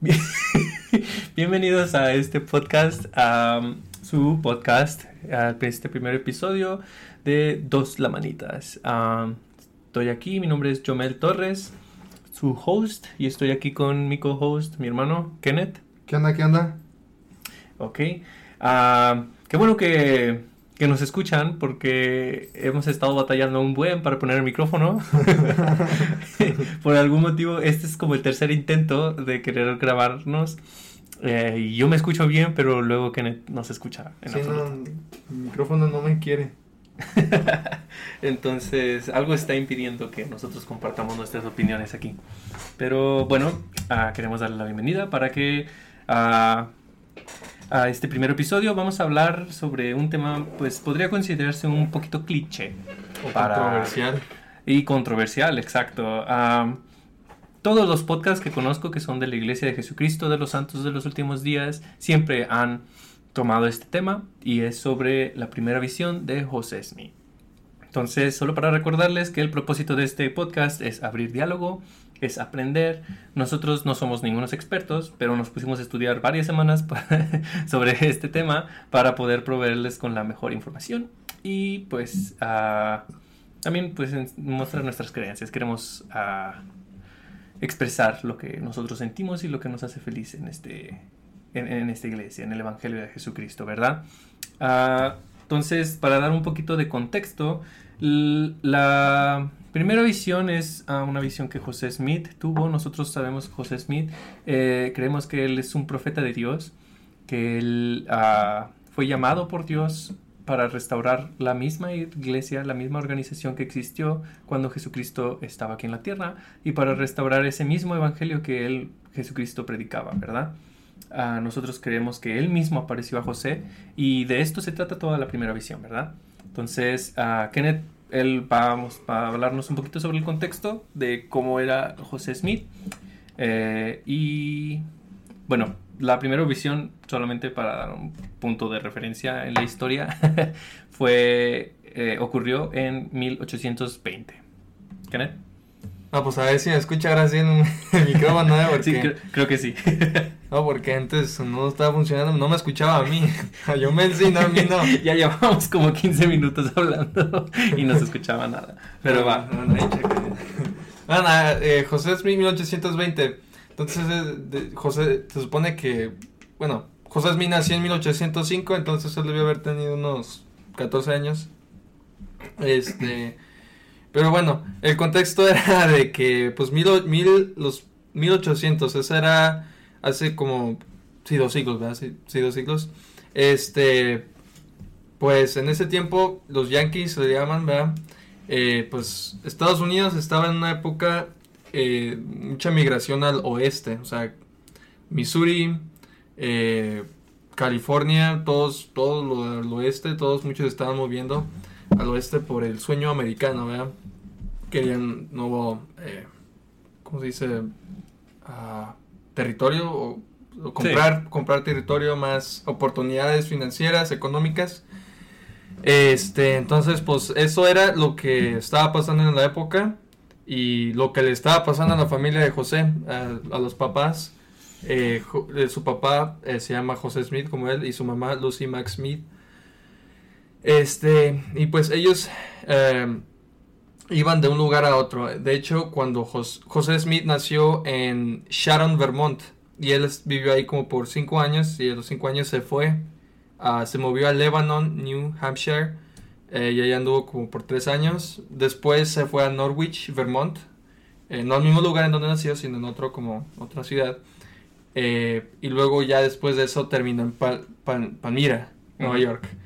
Bienvenidos a este podcast, a su podcast, a este primer episodio de Dos Lamanitas. Um, estoy aquí, mi nombre es Jomel Torres, su host, y estoy aquí con mi co-host, mi hermano Kenneth. ¿Qué onda? ¿Qué onda? Ok. Uh, qué bueno que, que, nos escuchan porque hemos estado batallando un buen para poner el micrófono. Por algún motivo, este es como el tercer intento de querer grabarnos. Eh, y yo me escucho bien, pero luego Kenneth no se escucha. En sí, no, el micrófono no me quiere. Entonces, algo está impidiendo que nosotros compartamos nuestras opiniones aquí. Pero bueno, uh, queremos darle la bienvenida para que uh, a este primer episodio vamos a hablar sobre un tema, pues podría considerarse un poquito cliché. O para... controversial. Y controversial, exacto. Uh, todos los podcasts que conozco que son de la Iglesia de Jesucristo de los Santos de los Últimos Días siempre han tomado este tema y es sobre la primera visión de José Smith. Entonces, solo para recordarles que el propósito de este podcast es abrir diálogo, es aprender. Nosotros no somos ningunos expertos, pero nos pusimos a estudiar varias semanas sobre este tema para poder proveerles con la mejor información y pues también pues mostrar nuestras creencias. Queremos expresar lo que nosotros sentimos y lo que nos hace feliz en, este, en, esta iglesia, en el Evangelio de Jesucristo, ¿verdad? Uh, entonces, para dar un poquito de contexto, la primera visión es uh, una visión que José Smith tuvo. Nosotros sabemos José Smith, eh, creemos que él es un profeta de Dios, que él uh, fue llamado por Dios para restaurar la misma iglesia, la misma organización que existió cuando Jesucristo estaba aquí en la tierra y para restaurar ese mismo evangelio que él, Jesucristo, predicaba, ¿verdad? Uh, nosotros creemos que él mismo apareció a José y de esto se trata toda la primera visión, ¿verdad? Entonces, uh, Kenneth, él va, vamos, va, a hablarnos un poquito sobre el contexto de cómo era José Smith eh, y, bueno, la primera visión, solamente para dar un punto de referencia en la historia, fue, eh, ocurrió en 1820. ¿Kenneth? Ah, pues a ver si me escucha ahora sí en el micrófono, ¿eh? Porque... Sí, creo, creo, que sí. no, porque antes no estaba funcionando, no me escuchaba a mí. Yo me no, a mí no. ya llevamos como 15 minutos hablando y no se escuchaba nada. Pero va. No, no, no, bueno, eh, José Smith, 1820. Entonces, eh, de, José, se supone que, bueno, José Smith nació en 1805, entonces él debió haber tenido unos 14 años. Este pero bueno, el contexto era de que, pues, mil, mil, los 1800, eso era hace como, sí, dos siglos, ¿verdad? Sí, dos siglos. Este, pues, en ese tiempo, los Yankees se llaman, ¿verdad? Eh, pues, Estados Unidos estaba en una época, eh, mucha migración al oeste, o sea, Missouri, eh, California, todos, todo lo al oeste, todos, muchos estaban moviendo al oeste por el sueño americano, ¿verdad? Querían nuevo, eh, ¿cómo se dice? Uh, territorio o, o comprar, sí. comprar territorio, más oportunidades financieras, económicas. Este, entonces, pues eso era lo que estaba pasando en la época y lo que le estaba pasando a la familia de José, a, a los papás. Eh, su papá eh, se llama José Smith como él y su mamá Lucy Max Smith. Este, y pues ellos eh, iban de un lugar a otro. De hecho, cuando Jos José Smith nació en Sharon, Vermont, y él vivió ahí como por cinco años, y a los cinco años se fue, uh, se movió a Lebanon, New Hampshire, eh, y ahí anduvo como por tres años. Después se fue a Norwich, Vermont, eh, no al mismo lugar en donde nació, sino en otro como otra ciudad. Eh, y luego ya después de eso terminó en Pal Pal Palmyra, Nueva uh -huh. York.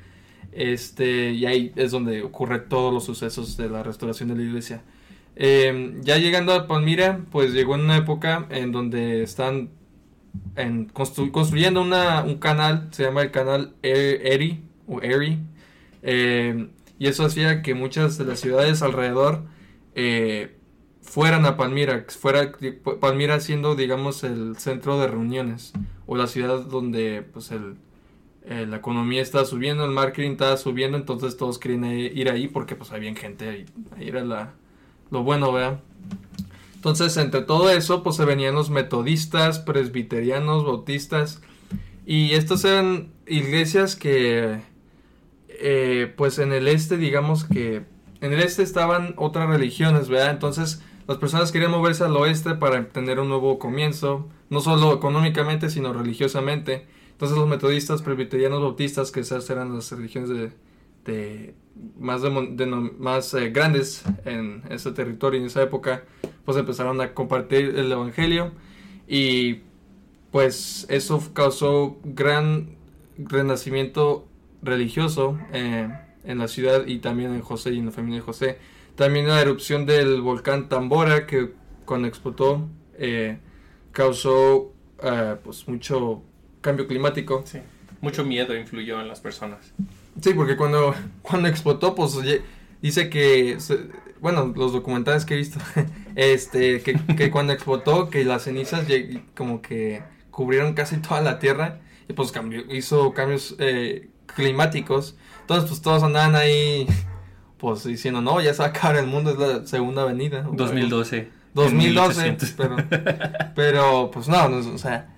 Este, y ahí es donde ocurre todos los sucesos de la restauración de la iglesia. Eh, ya llegando a Palmira, pues llegó en una época en donde están en constru construyendo una, un canal, se llama el canal Erie, o Erie, eh, y eso hacía que muchas de las ciudades alrededor eh, fueran a Palmira, fuera Palmira siendo, digamos, el centro de reuniones, o la ciudad donde, pues, el eh, la economía está subiendo, el marketing está subiendo, entonces todos querían ir ahí porque pues había gente ahí, ahí era la, lo bueno, ¿verdad? Entonces, entre todo eso, pues se venían los metodistas, presbiterianos, bautistas, y estas eran iglesias que, eh, pues en el este, digamos que, en el este estaban otras religiones, ¿verdad? Entonces, las personas querían moverse al oeste para tener un nuevo comienzo, no solo económicamente, sino religiosamente. Entonces los metodistas, presbiterianos, bautistas, que esas eran las religiones de, más, de, más eh, grandes en ese territorio en esa época, pues empezaron a compartir el evangelio y pues eso causó gran renacimiento religioso eh, en la ciudad y también en José y en la familia de José. También la erupción del volcán Tambora que cuando explotó eh, causó pues mucho cambio climático. Sí. Mucho miedo influyó en las personas. Sí, porque cuando, cuando explotó, pues dice que, bueno, los documentales que he visto, este, que, cuando explotó, que las cenizas como que cubrieron casi toda la tierra y pues cambió, hizo cambios eh, climáticos. Entonces, pues todos andaban ahí, pues diciendo, no, ya se va a acabar el mundo, es la segunda avenida. 2012. 2012, pero, pero pues no, no, o sea,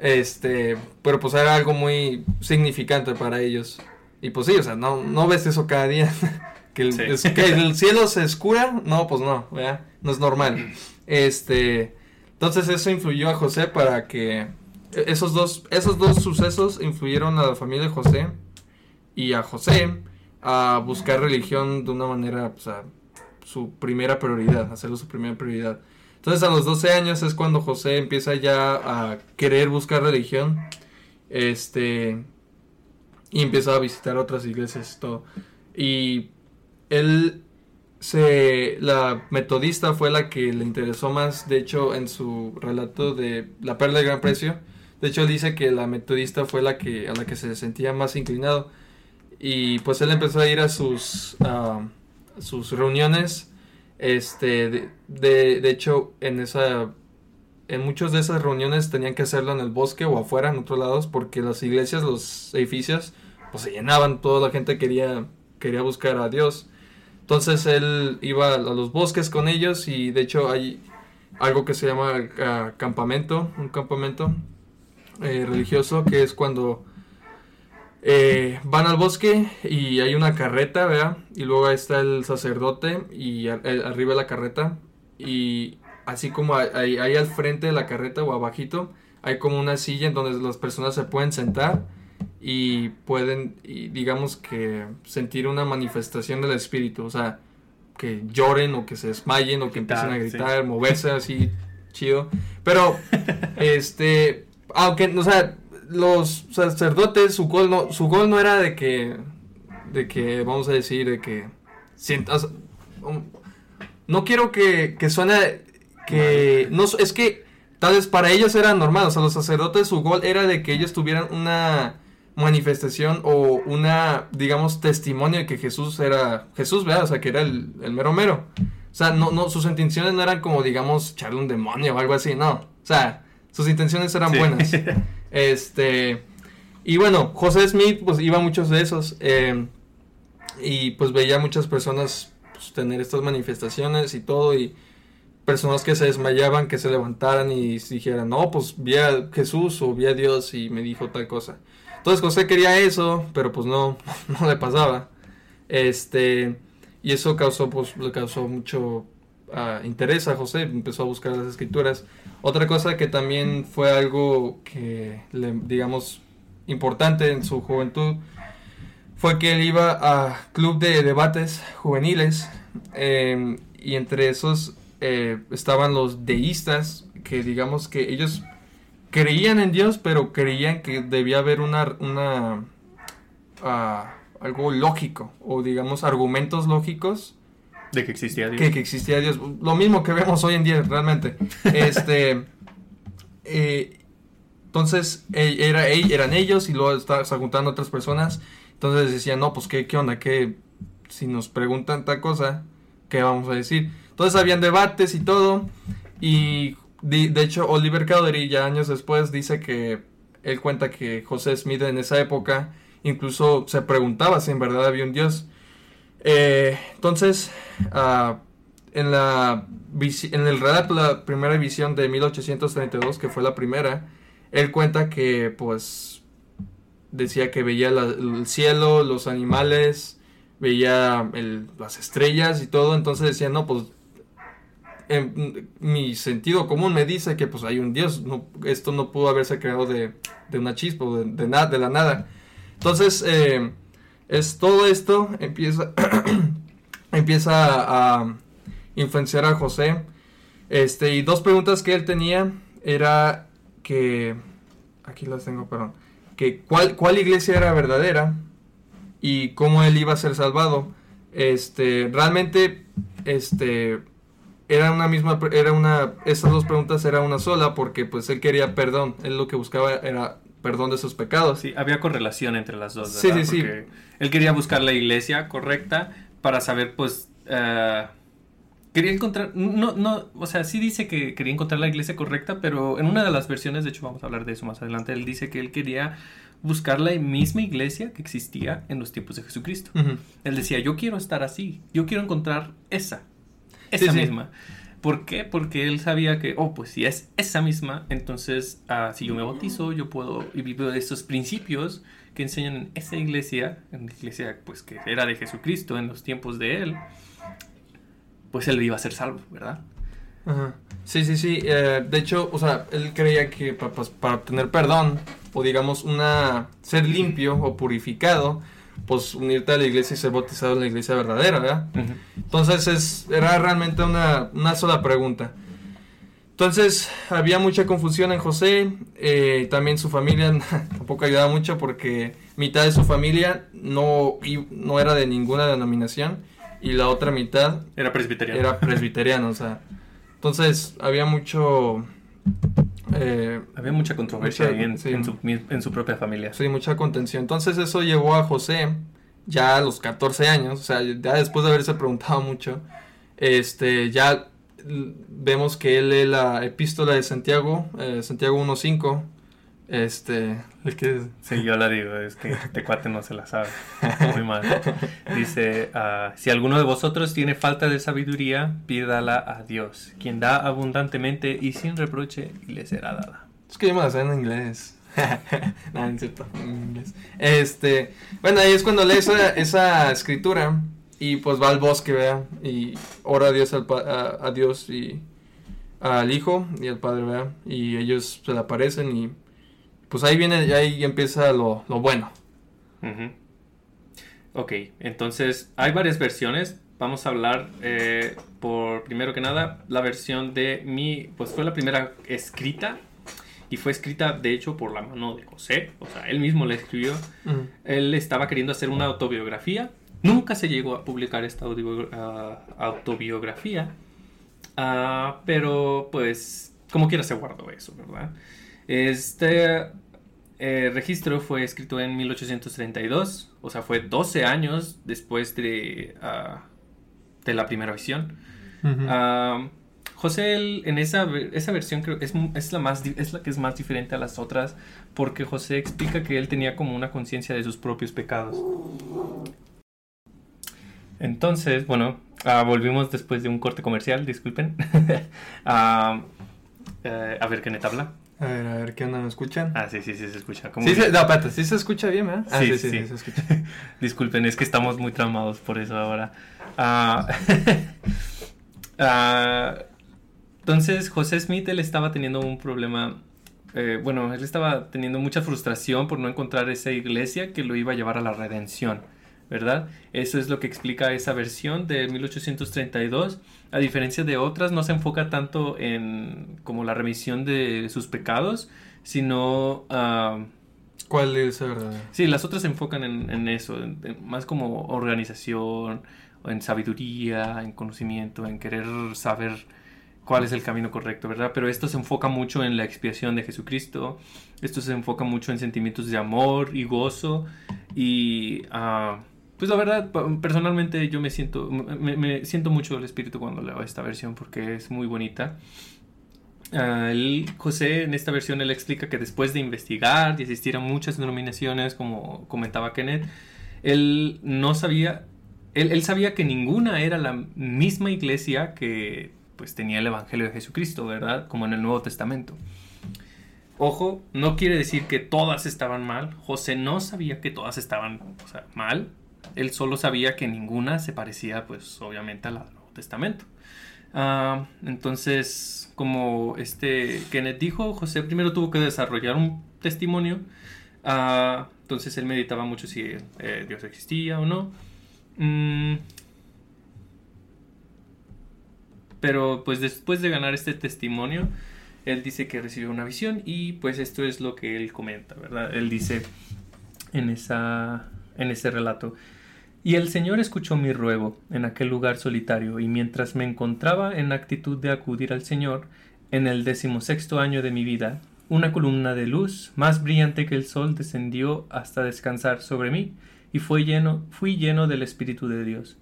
este, pero pues era algo muy significante para ellos. Y pues sí, o sea, no, no ves eso cada día. que, el, que el cielo se escura, no, pues no, ¿verdad? no es normal. Este, entonces eso influyó a José para que esos dos, esos dos sucesos influyeron a la familia de José y a José a buscar religión de una manera, o sea, su primera prioridad, hacerlo su primera prioridad. Entonces a los 12 años es cuando José empieza ya a querer buscar religión. Este. Y empieza a visitar otras iglesias todo. Y él se. La metodista fue la que le interesó más. De hecho, en su relato de La Perla de Gran Precio. De hecho, dice que la metodista fue la que, a la que se sentía más inclinado. Y pues él empezó a ir a sus, sus reuniones este, de, de, hecho, en esa en muchas de esas reuniones tenían que hacerlo en el bosque o afuera, en otros lados, porque las iglesias, los edificios, pues se llenaban, toda la gente quería, quería buscar a Dios. Entonces él iba a los bosques con ellos y de hecho hay algo que se llama ah, campamento, un campamento eh, religioso, que es cuando eh, van al bosque y hay una carreta, ¿verdad? Y luego está el sacerdote y arriba de la carreta. Y así como ahí, al frente de la carreta o abajito, hay como una silla en donde las personas se pueden sentar y pueden, digamos que, sentir una manifestación del espíritu. O sea, que lloren o que se desmayen o que empiecen a gritar, moverse así, chido. Pero, este, aunque, o sea, los sacerdotes, su gol no, su gol no era de que, de que, vamos a decir, de que sientas, um, no quiero que, que suene, que, no, es que tal vez para ellos era normal, o sea, los sacerdotes su gol era de que ellos tuvieran una manifestación o una, digamos, testimonio de que Jesús era, Jesús, ¿verdad? O sea, que era el, el mero mero. O sea, no, no, sus intenciones no eran como, digamos, echarle un demonio o algo así, no. O sea, sus intenciones eran buenas. Este, y bueno, José Smith pues iba a muchos de esos eh, y pues veía muchas personas pues, tener estas manifestaciones y todo y personas que se desmayaban, que se levantaran y dijeran, no, pues vi a Jesús o vi a Dios y me dijo tal cosa. Entonces José quería eso, pero pues no, no le pasaba. Este, y eso causó, pues, le causó mucho uh, interés a José, empezó a buscar las escrituras. Otra cosa que también fue algo que, digamos, importante en su juventud fue que él iba a club de debates juveniles em, y entre esos eh, estaban los deístas que digamos que ellos creían en Dios pero creían que debía haber una ah, algo lógico o digamos argumentos lógicos de que existía Dios. Que, existía Dios. Lo mismo que vemos hoy en día, realmente. Este. Eh, entonces, e, era, e, eran ellos y luego estaban juntando otras personas. Entonces decían, no, pues, ¿qué, qué onda? ¿Qué, si nos preguntan tal cosa, ¿qué vamos a decir? Entonces, habían debates y todo. Y de, hecho, Oliver Cowdery, ya años después, dice que él cuenta que José Smith en esa época incluso se preguntaba si en verdad había un Dios. Eh, entonces, ah, en, la, en el relato la primera visión de 1832, que fue la primera, él cuenta que pues decía que veía el cielo, los animales, veía las estrellas y todo, entonces decía, no, pues en, mi sentido común me dice que pues hay un Dios, esto no pudo haberse creado de, de una chispa, de, de, de la nada. Entonces, eh, es todo esto empieza, empieza a influenciar a José. Este, y dos preguntas que él tenía era que, aquí las tengo, perdón, que cuál, cuál iglesia era verdadera y cómo él iba a ser salvado. Este, realmente, este, era una misma, era una, esas dos preguntas era una sola porque pues él quería perdón, él lo que buscaba era perdón de sus pecados. Sí, había correlación entre las dos. Sí, sí, sí. Él quería buscar la iglesia correcta para saber pues... Uh, quería encontrar, no, no, o sea, sí dice que quería encontrar la iglesia correcta, pero en una de las versiones, de hecho vamos a hablar de eso más adelante, él dice que él quería buscar la misma iglesia que existía en los tiempos de Jesucristo. Él decía, yo quiero estar así, yo quiero encontrar esa, esa misma. ¿Por qué? Porque él sabía que, oh, pues si es esa misma, entonces uh, si yo me bautizo, yo puedo y vivo esos principios que enseñan en esa iglesia, en la iglesia pues que era de Jesucristo en los tiempos de él, pues él iba a ser salvo, ¿verdad? Ajá. Sí, sí, sí. Eh, de hecho, o sea, él creía que para, pues, para obtener perdón, o digamos, una ser limpio o purificado, pues unirte a la iglesia y ser bautizado en la iglesia verdadera, ¿verdad? Entonces es, era realmente una, una, sola pregunta. Entonces había mucha confusión en José, eh, también su familia tampoco ayudaba mucho porque mitad de su familia no, no era de ninguna denominación y la otra mitad era presbiteriano. Era presbiteriano, o sea. Entonces había mucho... Eh, había mucha controversia en, su, propia familia. Sí, mucha contención. Entonces eso llevó a José, ya a los 14 años, o sea, ya después de haberse preguntado mucho, este, ya vemos que él lee la epístola de Santiago, eh, Santiago 1.5, este, es que sí, yo la digo, es que este cuate no se la sabe. Muy mal. Dice, uh, si alguno de vosotros tiene falta de sabiduría, pídala a Dios, quien da abundantemente y sin reproche y le será dada. Es que yo me la sé en inglés. no, en cierto, en inglés. Este, bueno, ahí es cuando lee esa, esa escritura y pues va al bosque, vea, y ora a Dios, al, a, a Dios y al Hijo y al Padre, vea, y ellos se le aparecen y pues ahí viene, ahí empieza lo, bueno. Ok, entonces hay varias versiones. Vamos a hablar eh, por primero que nada la versión de mi, pues fue la primera escrita y fue escrita de hecho por la mano de José, o sea, él mismo la escribió. Él estaba queriendo hacer una autobiografía. Nunca se llegó a publicar esta ah, autobiografía, ah, pero pues como quiera se guardó eso, ¿verdad? Este eh, registro fue escrito en 1832, o sea, fue 12 años después de, ah, de la primera visión. Ah, José, en esa, esa versión creo es, es, la más, es la que es más diferente a las otras, porque José explica que él tenía como una conciencia de sus propios pecados. Entonces, bueno, ah, volvimos después de un corte comercial, disculpen. Eh, a ver, ¿qué habla? A ver, a ver, ¿qué onda? ¿Me escuchan? Ah, sí, sí, sí se escucha. sí, se, no, espérate, sí se escucha bien, ¿verdad? Ah, sí, sí, sí, se escucha. Disculpen, es que estamos muy traumados por eso ahora. Ah, ah, entonces, José Smith, él estaba teniendo un problema. Eh, bueno, él estaba teniendo mucha frustración por no encontrar esa iglesia que lo iba a llevar a la redención. ¿verdad? Eso es lo que explica esa versión de 1832. A diferencia de otras, no se enfoca tanto en como la remisión de sus pecados, sino... Uh, ¿Cuál es verdad? Sí, las otras se enfocan en, eso, más como organización, en sabiduría, en conocimiento, en querer saber cuál es el camino correcto, ¿verdad? Pero esto se enfoca mucho en la expiación de Jesucristo, esto se enfoca mucho en sentimientos de amor y gozo y... Uh, pues la verdad, personalmente yo me siento, me, siento mucho el espíritu cuando leo esta versión porque es muy bonita. Ah, José en esta versión él explica que después de investigar y asistir a muchas denominaciones, como comentaba Kenneth, él no sabía él, él sabía que ninguna era la misma iglesia que pues tenía el Evangelio de Jesucristo, ¿verdad? Como en el Nuevo Testamento. Ojo, no quiere decir que todas estaban mal. José no sabía que todas estaban o sea, mal. Él solo sabía que ninguna se parecía, pues, obviamente a la del Nuevo Testamento. Ah, entonces, como este Kenneth dijo, José primero tuvo que desarrollar un testimonio. Ah, entonces él meditaba mucho si eh, Dios existía o no. Mm, pero pues después de ganar este testimonio, él dice que recibió una visión y pues esto es lo que él comenta, ¿verdad? Él dice en, esa, en ese relato. Y el Señor escuchó mi ruego en aquel lugar solitario, y mientras me encontraba en actitud de acudir al Señor, en el decimosexto año de mi vida, una columna de luz, más brillante que el sol, descendió hasta descansar sobre mí, y fue lleno, fui lleno del Espíritu de Dios.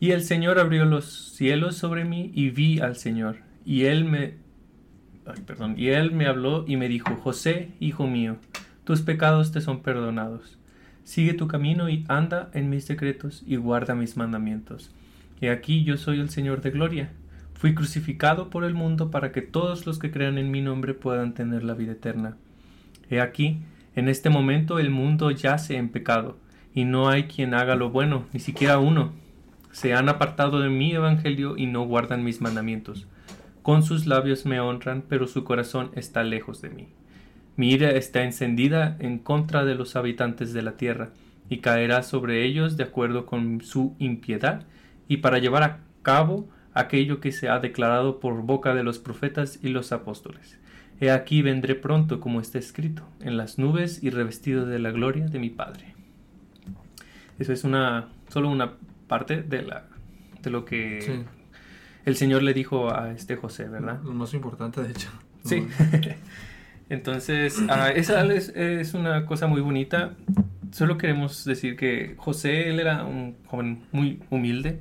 Y el Señor abrió los cielos sobre mí, y vi al Señor, y él me perdón, y él me habló y me dijo, José, hijo mío, tus pecados te son perdonados. Sigue tu camino y anda en mis decretos y guarda mis mandamientos. Y aquí yo soy el Señor de gloria. Fui crucificado por el mundo para que todos los que crean en mi nombre puedan tener la vida eterna. He aquí, en este momento el mundo yace en pecado, y no hay quien haga lo bueno, ni siquiera uno. Se han apartado de mi evangelio y no guardan mis mandamientos. Con sus labios me honran, pero su corazón está lejos de mí. Mi ira está encendida en contra de los habitantes de la tierra, y caerá sobre ellos de acuerdo con su impiedad, y para llevar a cabo aquello que se ha declarado por boca de los profetas y los apóstoles. He aquí vendré pronto como está escrito, en las nubes y revestido de la gloria de mi Padre. Eso es una solo una parte de la de lo que el Señor le dijo a este José, ¿verdad? Lo más importante, de hecho. Sí. Entonces, ah, esa es, una cosa muy bonita. Solo queremos decir que José, él era un joven muy humilde.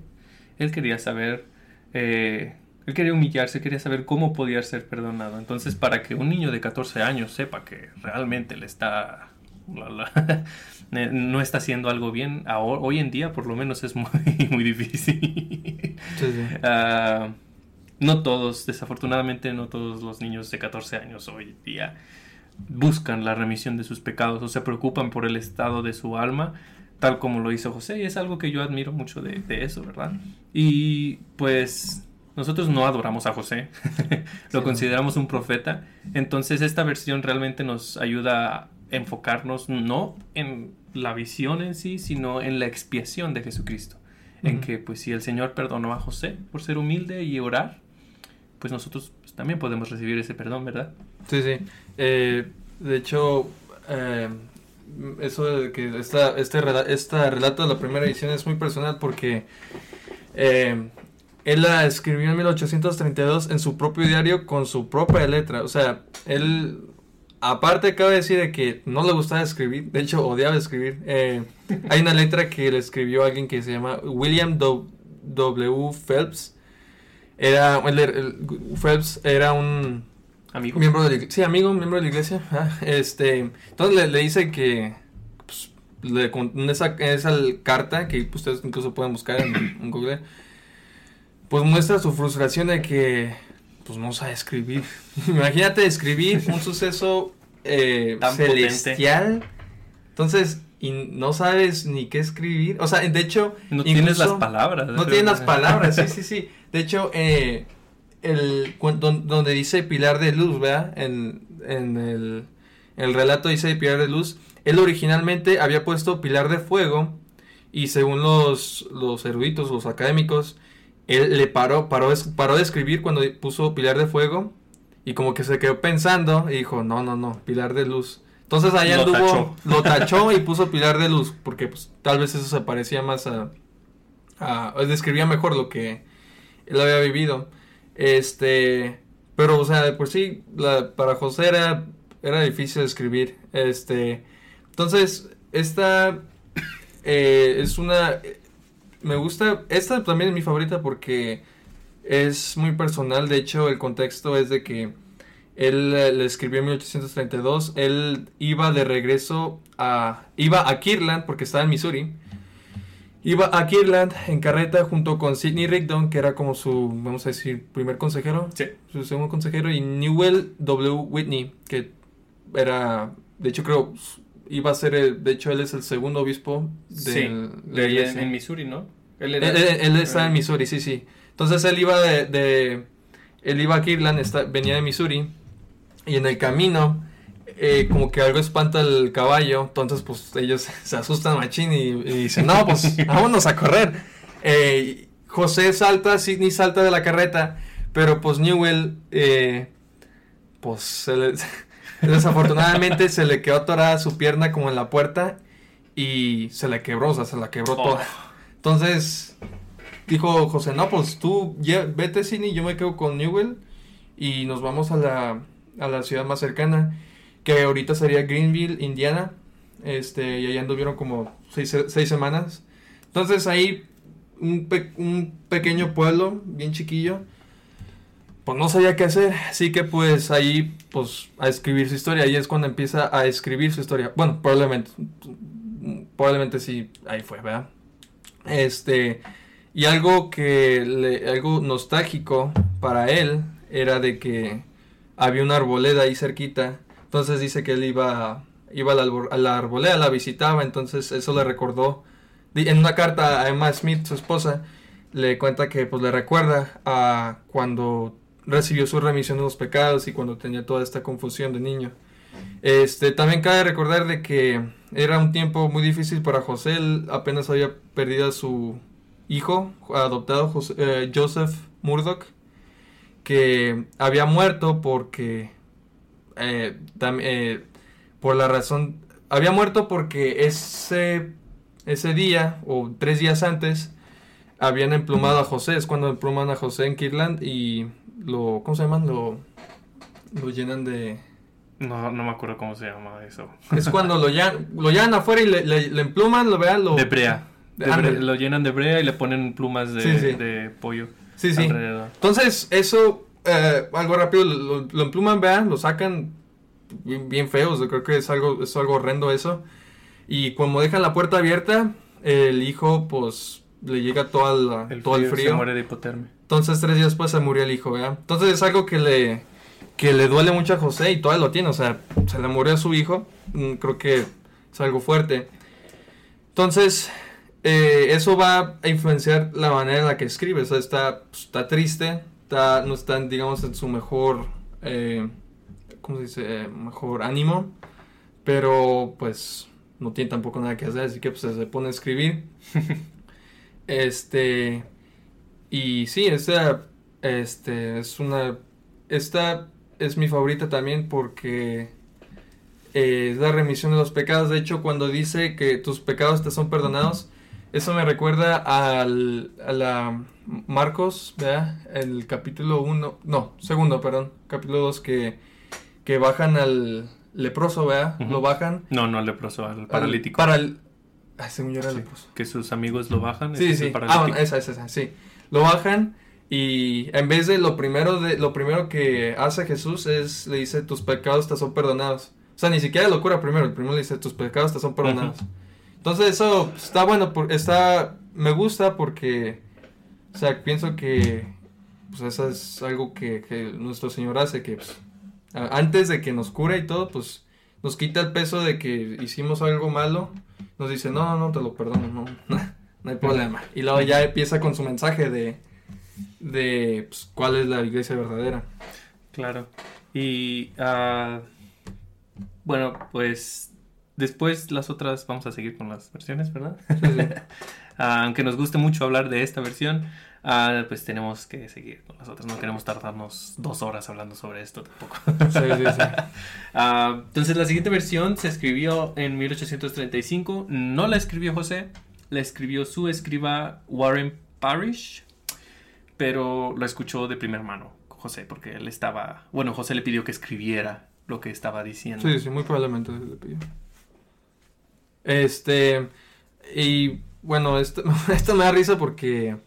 Él quería saber, eh, él quería humillarse, quería saber cómo podía ser perdonado. Entonces, para que un niño de 14 años sepa que realmente le está no está haciendo algo bien, hoy en día por lo menos es muy, muy difícil. Ah, no todos, desafortunadamente no todos los niños de 14 años hoy día buscan la remisión de sus pecados o se preocupan por el estado de su alma, tal como lo hizo José, y es algo que yo admiro mucho de, de eso, ¿verdad? Y pues nosotros no adoramos a José, lo consideramos un profeta, entonces esta versión realmente nos ayuda a enfocarnos no en la visión en sí, sino en la expiación de Jesucristo. En que, pues, si el Señor perdonó a José por ser humilde y orar, pues nosotros pues, también podemos recibir ese perdón, ¿verdad? Sí, sí. Eh, de hecho, eh, eso de que esta, este, este relato de la primera edición es muy personal porque eh, él la escribió en 1832 en su propio diario con su propia letra. O sea, él Aparte, cabe decir de que no le gustaba escribir, de hecho odiaba escribir. Eh, hay una letra que le escribió alguien que se llama William W. Phelps. Era, Phelps era un amigo. Miembro de la iglesia. Sí, amigo, miembro de la iglesia. Ah, este, entonces le, dice que pues, le, esa, esa carta que ustedes incluso pueden buscar en, en Google, pues muestra su frustración de que pues no sabe escribir. Imagínate escribir un suceso eh, celestial. Entonces, y no sabes ni qué escribir. O sea, de hecho... No tienes las palabras. No tienes las palabras, sí, sí, sí. De hecho, eh, el, donde dice Pilar de Luz, ¿verdad? En, en el, el relato dice Pilar de Luz. Él originalmente había puesto Pilar de Fuego y según los, los eruditos, los académicos, él le paró, paró, paró de escribir cuando puso Pilar de Fuego y como que se quedó pensando y dijo, no, no, no, Pilar de Luz. Entonces allá lo anduvo, tachó. lo tachó y puso Pilar de Luz, porque pues, tal vez eso se parecía más a, a, describía mejor lo que él había vivido. Este, pero o sea, de por sí, la, para José era, era difícil escribir. Este, entonces, esta eh, es una me gusta, esta también es mi favorita porque es muy personal, de hecho el contexto es de que él eh, le escribió en 1832, él iba de regreso a, iba a Kirtland porque estaba en Missouri Iba a Kirland en carreta junto con Sidney Rigdon, que era como su, vamos a decir, primer consejero, Sí. su segundo consejero, y Newell W. Whitney, que era, de hecho creo, iba a ser, el- de hecho él es el segundo obispo Sí, de ahí iglesia. en, en Missouri, ¿no? Él Él, él- él está en Missouri, sí, sí. Entonces él iba de, de- él iba a Kirtland, está- venía de Missouri y en el camino eh, como que algo espanta el caballo, entonces pues ellos se asustan machín y, y dicen, no, pues vámonos a correr. Eh, José salta, Sidney salta de la carreta, pero pues Newell, eh, pues se le- desafortunadamente se le quedó atorada su pierna como en la puerta y se le quebró, o sea, se la quebró Oh. toda. Entonces dijo José, no, pues tú vete Sidney, yo me quedo con Newell y nos vamos a la, a la ciudad más cercana, que ahorita sería Greenville, Indiana. Este, y ahí anduvieron como seis, seis semanas. Entonces ahí un, pe- un pequeño pueblo, bien chiquillo, pues no sabía qué hacer, así que pues ahí pues a escribir su historia, ahí es cuando empieza a escribir su historia. Bueno, probablemente, probablemente sí, ahí fue, ¿verdad? Este, y algo que, algo nostálgico para él era de que había una arboleda ahí cerquita, entonces dice que él iba, iba a la, arboleda, la visitaba, entonces eso le recordó, en una carta a Emma Smith, su esposa, le cuenta que pues le recuerda a cuando recibió su remisión de los pecados y cuando tenía toda esta confusión de niño. Este, también cabe recordar de que era un tiempo muy difícil para José, él apenas había perdido a su hijo adoptado, eh, Joseph Murdoch, que había muerto porque, eh, tam- eh, por la razón, había muerto porque ese, ese día o tres días antes habían emplumado a José, es cuando empluman a José en Kirtland y lo, ¿cómo se llaman? Lo, lo llenan de... No, no me acuerdo cómo se llama eso. Es cuando lo llenan, lo llenan afuera y le, le- le empluman, lo vean, lo... De brea. De brea- Ándale. Lo llenan de brea y le ponen plumas de, Sí, sí. de pollo Sí, sí. alrededor. Entonces, eso, eh, algo rápido, lo, lo empluman, vean, lo sacan bien, bien feos, yo creo que es algo, es algo horrendo eso. Y como dejan la puerta abierta, el hijo, pues, le llega todo el, El todo el frío, frío. Se muere de hipotermia. Entonces, tres días después se murió el hijo, ¿verdad? Entonces, es algo que le, que le duele mucho a José y todavía lo tiene, o sea, se le murió a su hijo, mm, creo que es algo fuerte. Entonces, eh, eso va a influenciar la manera en la que escribe, o sea, está, pues, está triste, está, no está, digamos, en su mejor, eh, ¿cómo se dice? Eh, mejor ánimo, pero pues no tiene tampoco nada que hacer, así que pues se pone a escribir. este, y sí, esta, este, es una, esta es mi favorita también porque eh, es la remisión de los pecados. De hecho, cuando dice que tus pecados te son perdonados, eso me recuerda al, a la Marcos, ¿verdad? El capítulo 1, no, segundo, perdón, capítulo 2 que, que bajan al leproso, ¿verdad? Lo bajan. No, no el leproso, al paralítico. Para el... Ay, según yo era Sí, leproso. Que sus amigos lo bajan. Sí, sí. el Ah, bueno, esa, esa, esa, sí. Lo bajan y en vez de lo primero de lo primero que hace Jesús es le dice tus pecados te son perdonados. O sea, ni siquiera lo cura primero, el primero le dice tus pecados te son perdonados. Entonces eso está bueno, está me gusta porque o sea, pienso que pues eso es algo que, nuestro Señor hace que pues, antes de que nos cura y todo, pues nos quita el peso de que hicimos algo malo, nos dice, no, no, no, te lo perdono, no, no hay problema. Y luego ya empieza con su mensaje de, de pues, cuál es la iglesia verdadera. Claro. Y ah, bueno, pues después las otras vamos a seguir con las versiones, ¿verdad? Sí, sí. Ah, aunque nos guste mucho hablar de esta versión, ah, pues tenemos que seguir con las otras. No queremos tardarnos dos horas hablando sobre esto tampoco. Sí, sí, sí. Ah, entonces la siguiente versión se escribió en 1835. No la escribió José, la escribió su escriba Warren Parrish, pero lo escuchó de primera mano José, porque él estaba, bueno, José le pidió que escribiera lo que estaba diciendo. Sí, sí, muy probablemente le pidió. Este, y bueno, esto, me da risa porque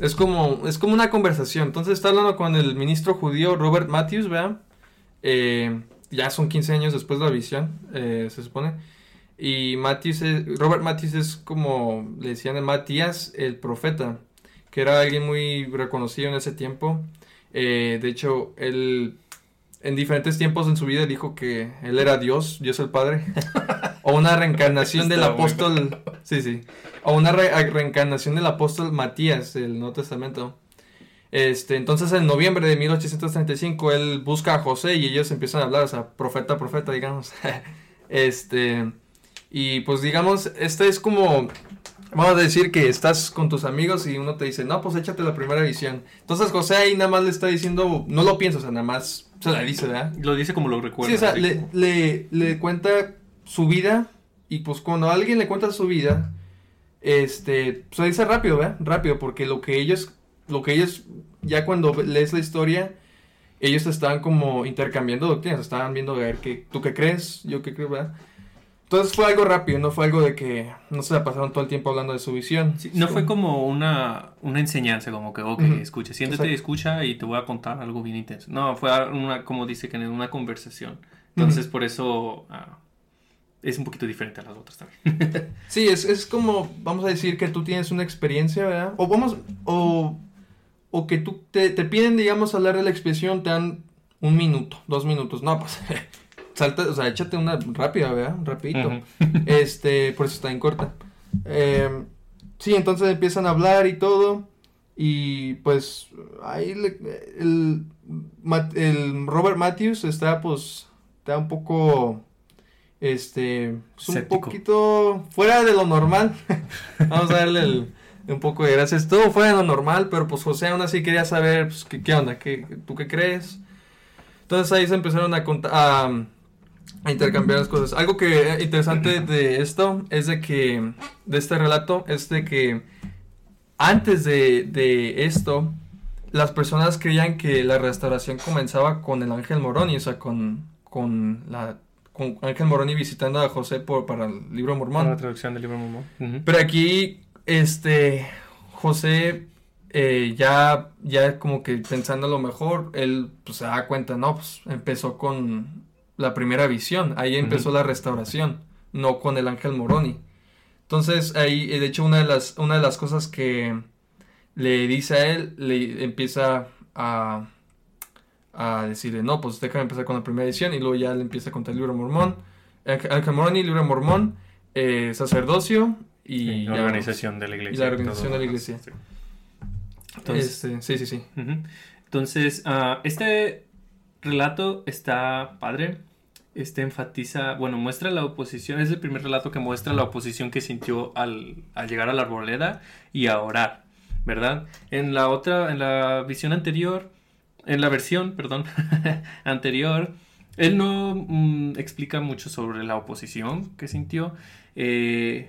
es como, es como una conversación. Entonces está hablando con el ministro judío Robert Matthews, ¿verdad? Eh, ya son 15 años después de la visión, eh, se supone. Y Matthews es- Robert Matthews es como le decían Matías, el profeta, que era alguien muy reconocido en ese tiempo. Eh, de hecho, él en diferentes tiempos en su vida dijo que él era Dios, Dios el Padre, o una reencarnación del apóstol, sí, sí, o una re- reencarnación del apóstol Matías del Nuevo Testamento. Este, entonces en noviembre de 1835 él busca a José y ellos empiezan a hablar, o sea, profeta, profeta, digamos. este, y pues digamos, este es como, vamos a decir que estás con tus amigos y uno te dice, no, pues échate la primera visión. Entonces José ahí nada más le está diciendo, no lo piensa, o sea, nada más se la dice, ¿verdad? Lo dice como lo recuerdo. Sí, o sea, así le, como- le, le cuenta su vida y pues cuando alguien le cuenta su vida, este, se dice rápido, ¿verdad? Rápido, porque lo que ellos, lo que ellos, ya cuando lees la historia, ellos estaban como intercambiando doctrinas, estaban viendo a ver qué, tú qué crees, yo qué creo, ¿verdad? Entonces fue algo rápido, no fue algo de que no se la pasaron todo el tiempo hablando de su visión. Sí, no fue como una, una enseñanza, como que, ok, Ujú. escucha, siéntate y escucha y te voy a contar algo bien intenso. No, fue una, como dice que una conversación. Entonces, por eso ah, es un poquito diferente a las otras también. Sí, es, es como, vamos a decir que tú tienes una experiencia, ¿verdad? O vamos, o, o que tú te, te piden, digamos, hablar de la expresión, te dan un minuto, dos minutos. No, pues, salta, o sea, échate una rápida, ¿verdad? Rapidito. Este, por eso está en corta. Eh, sí, entonces empiezan a hablar y todo. Y pues ahí le- el, el Robert Matthews está pues, está un poco, este, es un poquito fuera de lo normal. Vamos a darle el- un poco de gracias. Todo fuera de lo normal, pero pues José aún así quería saber, pues, qué, qué onda, ¿Qué, tú qué crees. Entonces ahí se empezaron a contar, a, a intercambiar las cosas. Algo que eh, interesante de esto es de que, de este relato, es de que antes de, de esto, las personas creían que la restauración comenzaba con el ángel Moroni, o sea, con, con la con Ángel Moroni visitando a José por, para el libro Con la Mormón. traducción del libro Mormón. Pero aquí, este, José eh, ya, ya como que pensando lo mejor, él pues, se da cuenta, no, pues empezó con la primera visión, ahí empezó la restauración, no con el ángel Moroni. Entonces ahí, eh, de hecho, una de las, una de las cosas que le dice a él, le empieza a, a decirle, no, pues déjame empezar con la primera edición, y luego ya le empieza a contar el libro Mormón, Ángel Ángel Moroni, libro Mormón, eh, sacerdocio y Sí, la ya, organización de la iglesia. y la organización de la iglesia. sí. Entonces, Este, sí, sí, sí. Entonces, ah, este relato está padre. Este enfatiza, bueno, muestra la oposición. Es el primer relato que muestra la oposición que sintió al, al llegar a la arboleda y a orar, ¿verdad? En la otra, en la visión anterior, en la versión, perdón, anterior, él no mm, explica mucho sobre la oposición que sintió. eh,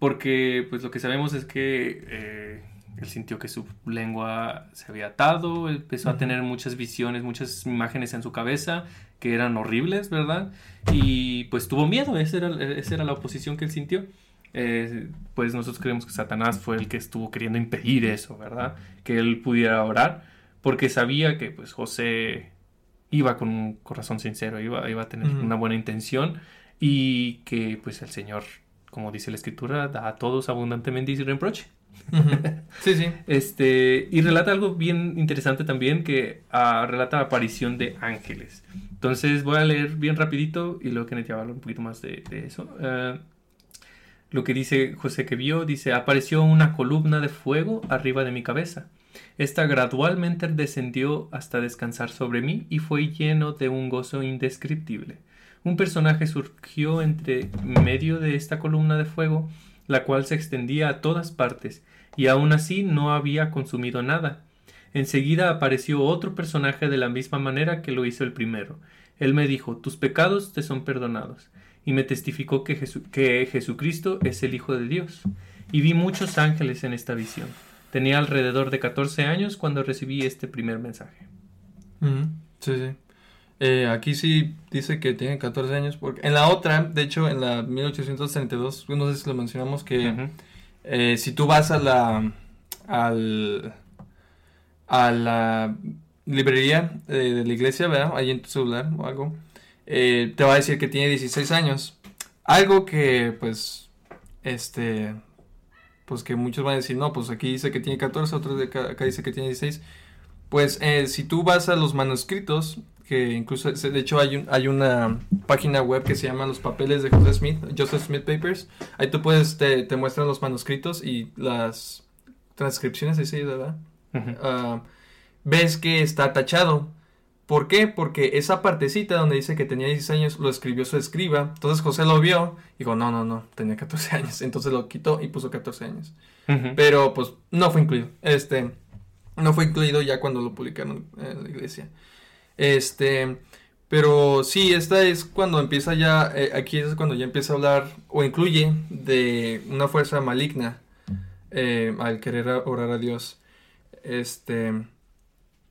porque, pues, lo que sabemos es que eh, él sintió que su lengua se había atado, empezó a tener muchas visiones, muchas imágenes en su cabeza que eran horribles, ¿verdad? Y pues tuvo miedo, esa era, esa era la oposición que él sintió. Eh, pues nosotros creemos que Satanás fue el que estuvo queriendo impedir eso, ¿verdad? Que él pudiera orar, porque sabía que pues José iba con un corazón sincero, iba, iba a tener una buena intención y que pues el Señor, como dice la escritura, da a todos abundantemente y sin reproche. Sí, sí. Este, y relata algo bien interesante también que ah, relata la aparición de ángeles. Entonces voy a leer bien rapidito y luego Kenneth ya va a hablar un poquito más de, de eso. Ah, lo que dice José que vio, dice, apareció una columna de fuego arriba de mi cabeza. Esta gradualmente descendió hasta descansar sobre mí y fue lleno de un gozo indescriptible. Un personaje surgió entre medio de esta columna de fuego, la cual se extendía a todas partes, y aún así no había consumido nada. Enseguida apareció otro personaje de la misma manera que lo hizo el primero. Él me dijo, tus pecados te son perdonados, y me testificó que, que Jesucristo es el Hijo de Dios. Y vi muchos ángeles en esta visión. Tenía alrededor de 14 años cuando recibí este primer mensaje. Sí, sí. Eh, aquí sí dice que tiene 14 años. Porque en la otra, de hecho, en la 1832, no sé si lo mencionamos, que Ujú. eh, si tú vas a la. al. a la librería eh, de la iglesia, ¿verdad? Ahí en tu celular o algo, eh, te va a decir que tiene 16 años. algo que, pues, este, pues que muchos van a decir, no, pues aquí dice que tiene 14, otros de acá, acá dice que tiene 16. Pues eh, si tú vas a los manuscritos, que incluso, de hecho hay, un, hay una página web que se llama Los Papeles de Joseph Smith, Joseph Smith Papers, ahí tú puedes, te, te muestran los manuscritos y las transcripciones, así, ¿verdad? Ah, ves que está tachado. ¿Por qué? Porque esa partecita donde dice que tenía 16 años lo escribió su escriba. Entonces José lo vio y dijo, no, no, no, tenía 14 años. Entonces lo quitó y puso 14 años. Pero pues no fue incluido. Este, no fue incluido ya cuando lo publicaron en la iglesia. Este, pero sí, esta es cuando empieza ya, eh, aquí es cuando ya empieza a hablar o incluye de una fuerza maligna eh, al querer orar a Dios. Este,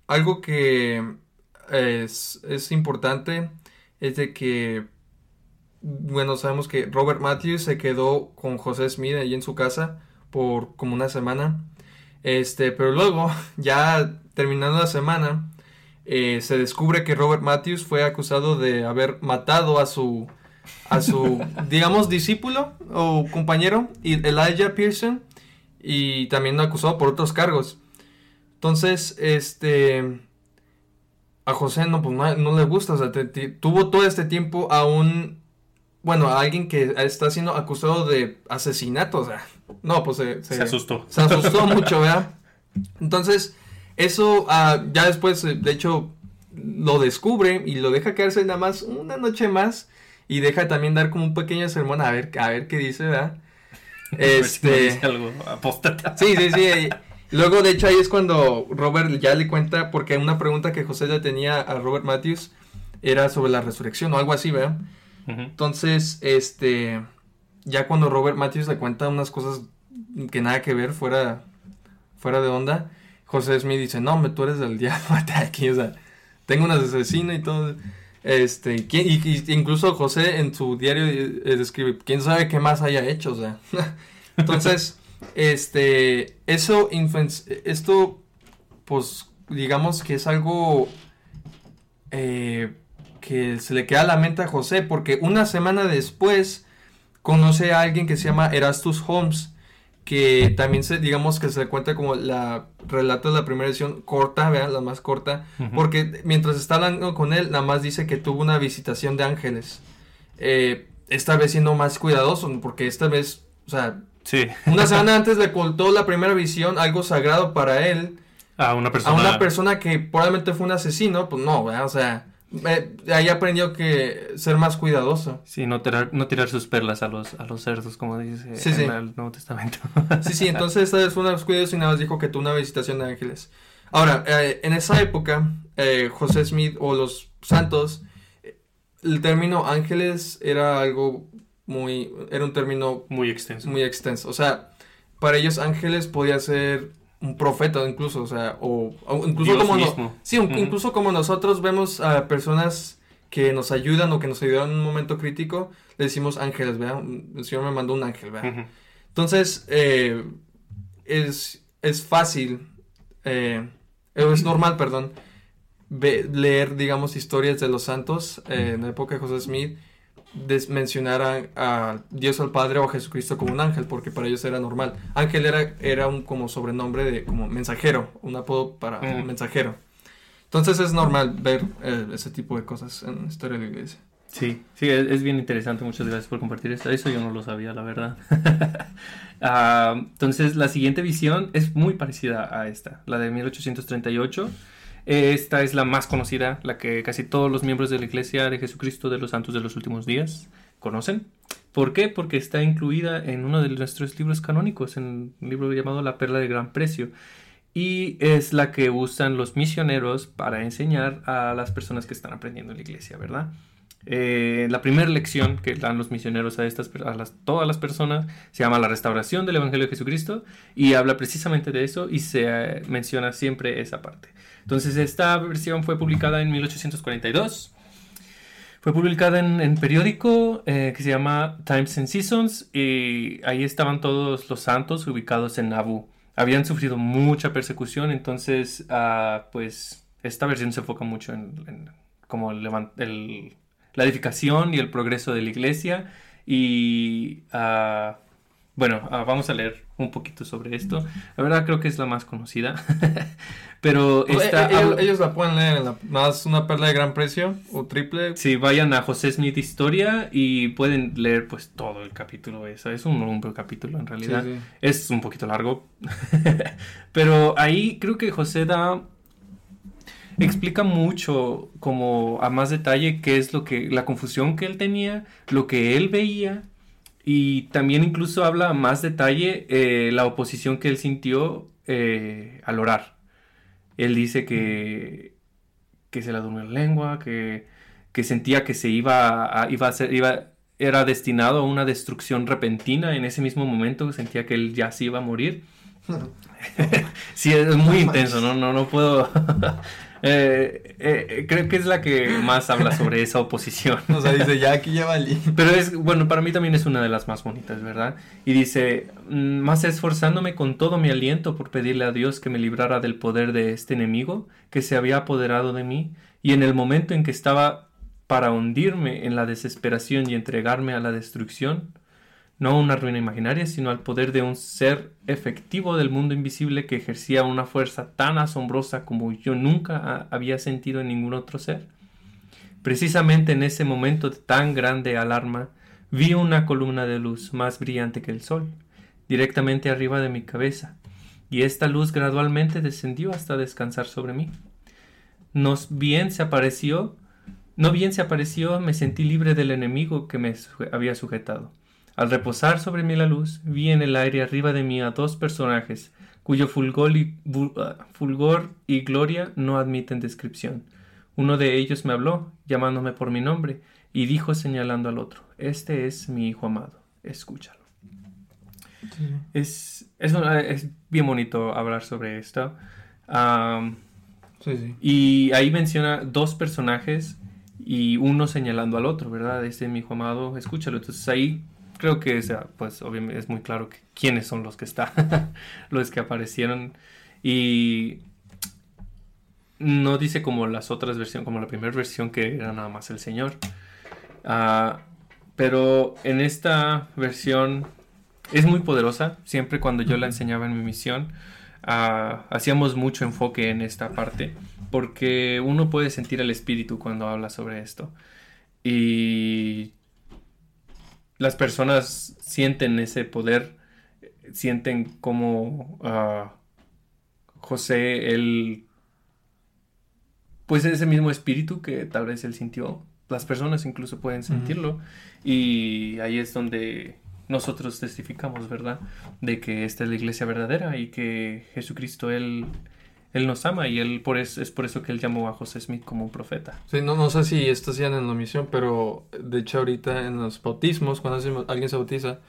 algo que es, es importante es de que, bueno, sabemos que Robert Matthews se quedó con José Smith ahí en su casa por como una semana. Este, pero luego, ya terminando la semana, eh, se descubre que Robert Matthews fue acusado de haber matado a su, a su, digamos, discípulo o compañero, Elijah Pearson, y también lo acusado por otros cargos. Entonces, este, a José no, pues no, no le gusta, o sea, te- te- tuvo todo este tiempo a un, bueno, a alguien que está siendo acusado de asesinato, o sea, no, pues se, Se asustó. se asustó mucho, ¿verdad? Entonces, eso ah, ya después, eh, de hecho, lo descubre y lo deja quedarse nada más una noche más y deja también dar como un pequeño sermón a ver, a ver qué dice, ¿verdad? A ver si no Este, dice algo apóstata. Sí, sí, sí. Luego, de hecho, ahí es cuando Robert ya le cuenta, porque una pregunta que José le tenía a Robert Matthews era sobre la resurrección o algo así, ¿verdad? Entonces, este, ya cuando Robert Matthews le cuenta unas cosas que nada que ver, fuera, fuera de onda, José Smith dice, no, me tú eres del diablo, aquí, o sea, tengo un asesino y todo. Este, ¿quién- y, y incluso José en su diario eh, describe, quién sabe qué más haya hecho, o sea. Entonces, este, eso, esto, pues, digamos que es algo eh, que se le queda a la mente a José, porque una semana después conoce a alguien que se llama Erastus Holmes, que también se, digamos que se le cuenta como la relato de la primera edición corta, vean, la más corta, porque mientras está hablando con él, nada más dice que tuvo una visitación de ángeles. Eh, esta vez siendo más cuidadoso, porque esta vez, o sea, Sí. una semana antes le contó la primera visión, algo sagrado para él, A una persona. a una persona que probablemente fue un asesino, pues no, ¿verdad? o sea, eh, ahí aprendió que ser más cuidadoso. Sí, no tirar, no tirar sus perlas a los, a los cerdos, como dice Sí, en sí. el Nuevo Testamento. Sí, sí, entonces esta vez fue una cuidadoso y nada más dijo que tuvo una visitación de ángeles. Ahora, eh, en esa época, eh, José Smith o los santos, el término ángeles era algo muy, era un término Muy extenso. muy extenso. O sea, para ellos ángeles podía ser un profeta incluso, o sea, o, o incluso Dios como no- sí, incluso como nosotros vemos a personas que nos ayudan o que nos ayudaron en un momento crítico, le decimos ángeles, ¿verdad? El Señor me mandó un ángel, ¿verdad? Entonces, eh, es, es fácil, eh, es normal, perdón, leer, digamos, historias de los santos eh, en la época de José Smith, des- mencionar a, Dios al Padre o a Jesucristo como un ángel, porque para ellos era normal. Ángel era, era un como sobrenombre de como mensajero, un apodo para Mm. mensajero. Entonces es normal ver eh, ese tipo de cosas en la historia de la iglesia. Sí, sí, es, es bien interesante. Muchas gracias por compartir esto. Eso yo no lo sabía, la verdad. Ah, entonces, la siguiente visión es muy parecida a esta, la de 1838. Esta es la más conocida, la que casi todos los miembros de la Iglesia de Jesucristo de los Santos de los Últimos Días conocen. ¿Por qué? Porque está incluida en uno de nuestros libros canónicos, en un libro llamado La Perla de Gran Precio. Y es la que usan los misioneros para enseñar a las personas que están aprendiendo en la iglesia, ¿verdad? Eh, la primera lección que dan los misioneros a, todas las personas se llama la restauración del Evangelio de Jesucristo y habla precisamente de eso y se eh, menciona siempre esa parte. Entonces esta versión fue publicada en 1842. Fue publicada en, en periódico eh, que se llama Times and Seasons y ahí estaban todos los santos ubicados en Nauvoo. Habían sufrido mucha persecución, entonces ah, pues esta versión se enfoca mucho en, en como la edificación y el progreso de la iglesia Y ah, bueno, ah, vamos a leer un poquito sobre esto. La verdad creo que es la más conocida. Pero esta... ellos, ellos la pueden leer en la, más una perla de gran precio o triple. Sí, vayan a José Smith Historia y pueden leer pues todo el capítulo. Eso es un, un buen capítulo en realidad. Sí, sí. Es un poquito largo. Pero ahí creo que José da. Explica mucho, como a más detalle, qué es lo que. la confusión que él tenía, lo que él veía. Y también incluso habla a más detalle eh, la oposición que él sintió eh, al orar. Él dice que. que se le durmió la lengua, que, que sentía que se iba a, iba a ser. Iba, era destinado a una destrucción repentina en ese mismo momento, sentía que él ya se iba a morir. Sí, es muy intenso, ¿no? No, no puedo... Eh, eh, creo que es la que más habla sobre esa oposición. O sea, dice, ya aquí ya valí. Pero es, bueno, para mí también es una de las más bonitas, ¿verdad? Y dice, "Mm, más esforzándome con todo mi aliento por pedirle a Dios que me librara del poder de este enemigo que se había apoderado de mí, y en el momento en que estaba para hundirme en la desesperación y entregarme a la destrucción, no a una ruina imaginaria, sino al poder de un ser efectivo del mundo invisible que ejercía una fuerza tan asombrosa como yo nunca ha- había sentido en ningún otro ser. Precisamente en ese momento de tan grande alarma, vi una columna de luz más brillante que el sol, directamente arriba de mi cabeza, y esta luz gradualmente descendió hasta descansar sobre mí. Nos bien se apareció, no bien se apareció, me sentí libre del enemigo que me había sujetado. Al reposar sobre mí la luz, vi en el aire arriba de mí a dos personajes, cuyo fulgor y, bu- ah, fulgor y gloria no admiten descripción. Uno de ellos me habló, llamándome por mi nombre, y dijo señalando al otro, Este es mi hijo amado, escúchalo. Es, es, bien bonito hablar sobre esto. Sí, sí. y ahí menciona dos personajes y uno señalando al otro, ¿verdad? Este es mi hijo amado, escúchalo. Entonces ahí creo que sea, pues obviamente es muy claro que quiénes son los que están, los que aparecieron. Y no dice como las otras versiones, como la primera versión que era nada más el Señor. Ah, pero en esta versión es muy poderosa. Siempre cuando yo la enseñaba en mi misión, ah, hacíamos mucho enfoque en esta parte. Porque uno puede sentir el espíritu cuando habla sobre esto. Y las personas sienten ese poder, sienten como ah, José, él, pues ese mismo espíritu que tal vez él sintió, las personas incluso pueden sentirlo. Y ahí es donde nosotros testificamos, ¿verdad? De que esta es la iglesia verdadera y que Jesucristo, él, él nos ama y él por eso, es por eso que él llamó a José Smith como un profeta. Sí, no, no sé si esto hacían en la misión, pero de hecho ahorita en los bautismos, cuando alguien se bautiza,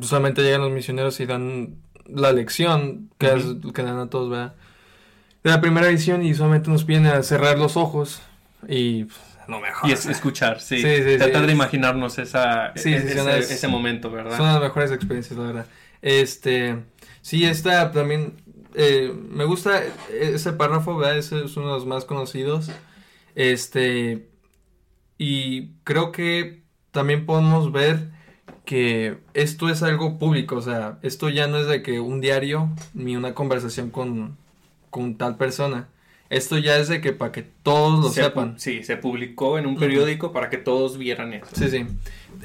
solamente llegan los misioneros y dan la lección que, es- que dan a todos, ¿verdad? De la primera edición y solamente nos piden a cerrar los ojos y pues, no mejor. Y es escuchar, sí. Sí, sí, Tratar es- de imaginarnos esa, sí, ese, ese momento, ¿verdad? Son las mejores experiencias, la verdad. Este, sí, esta también, eh, me gusta ese párrafo, ¿verdad? Ese es uno de los más conocidos. Este, y creo que también podemos ver que esto es algo público, o sea, esto ya no es de que un diario ni una conversación con, con tal persona. Esto ya es de que para que todos lo Se sepan. Sí, se publicó en un periódico para que todos vieran eso. Sí, sí.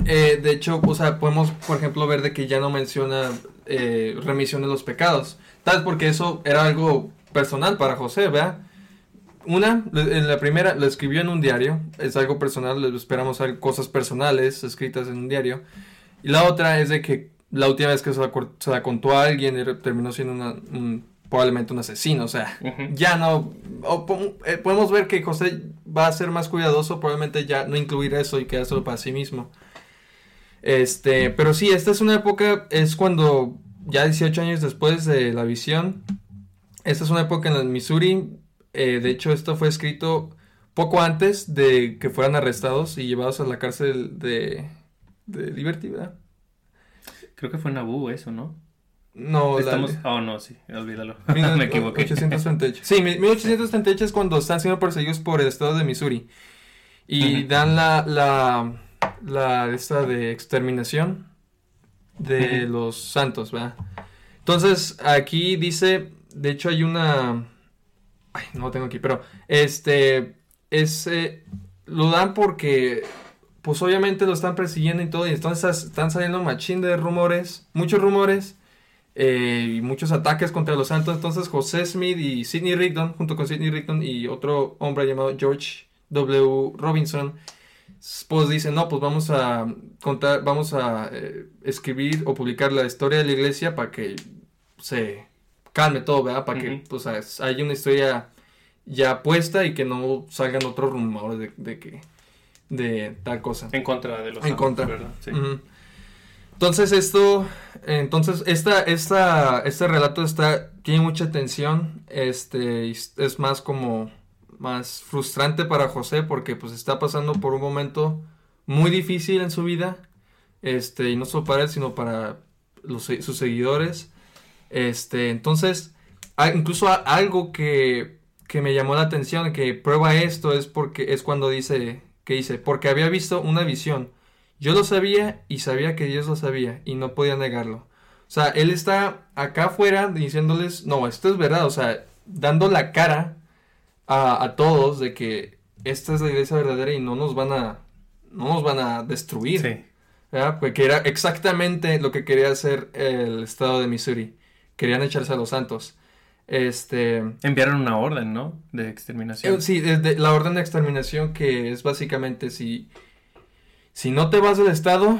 Eh, de hecho, o sea, podemos, por ejemplo, ver de que ya no menciona eh, remisión de los pecados. Tal vez porque eso era algo personal para José, ¿verdad? Una, en la primera, lo escribió en un diario, es algo personal, esperamos cosas personales escritas en un diario. Y la otra es de que la última vez que se la, cor- se la contó a alguien terminó siendo una- un- probablemente un asesino, o sea, ya no, o eh, podemos ver que José va a ser más cuidadoso, probablemente ya no incluir eso y quedárselo para sí mismo. Este, pero sí, esta es una época, es cuando ya 18 años después de la visión, esta es una época en el Missouri, eh, de hecho esto fue escrito poco antes de que fueran arrestados y llevados a la cárcel de, de Liberty, ¿verdad? Creo que fue en Naboo eso, ¿no? No, la- Estamos... Oh, no, sí, olvídalo. Me equivoqué. 1838. Sí, mi- 1838 es cuando están siendo perseguidos por el estado de Missouri. Y dan la, la, la esta de exterminación de los santos, ¿verdad? Entonces, aquí dice, de hecho hay una... Ay, no lo tengo aquí, pero este es... eh, lo dan porque, pues obviamente lo están persiguiendo y todo, y entonces están saliendo machín de rumores, muchos rumores, eh, y muchos ataques contra los santos. Entonces José Smith y Sidney Rigdon, junto con Sidney Rigdon y otro hombre llamado George W. Robinson, pues dicen, no, pues vamos a contar, vamos a eh, escribir o publicar la historia de la iglesia para que se calme todo, ¿verdad? Para que pues es- haya una historia ya puesta y que no salgan otros rumores de, de que de tal cosa. En contra de los En santos, contra. ¿verdad? Sí. Entonces esto, entonces esta, esta, este relato está, tiene mucha tensión, este, es más como, más frustrante para José porque pues está pasando por un momento muy difícil en su vida, este, y no solo para él, sino para los, sus seguidores, este, entonces, incluso algo que, que me llamó la atención, que prueba esto, es porque, es cuando dice, que dice, porque había visto una visión, yo lo sabía y sabía que Dios lo sabía y no podía negarlo. O sea, él está acá afuera diciéndoles, no, esto es verdad, o sea, dando la cara a, a todos de que esta es la iglesia verdadera y no nos van a, no nos van a destruir. Sí. ¿verdad? Porque era exactamente lo que quería hacer el estado de Missouri. Querían echarse a los santos. Este, Enviaron una orden, ¿no? De exterminación. eh, sí, desde la orden de exterminación que es básicamente si, si no te vas del estado,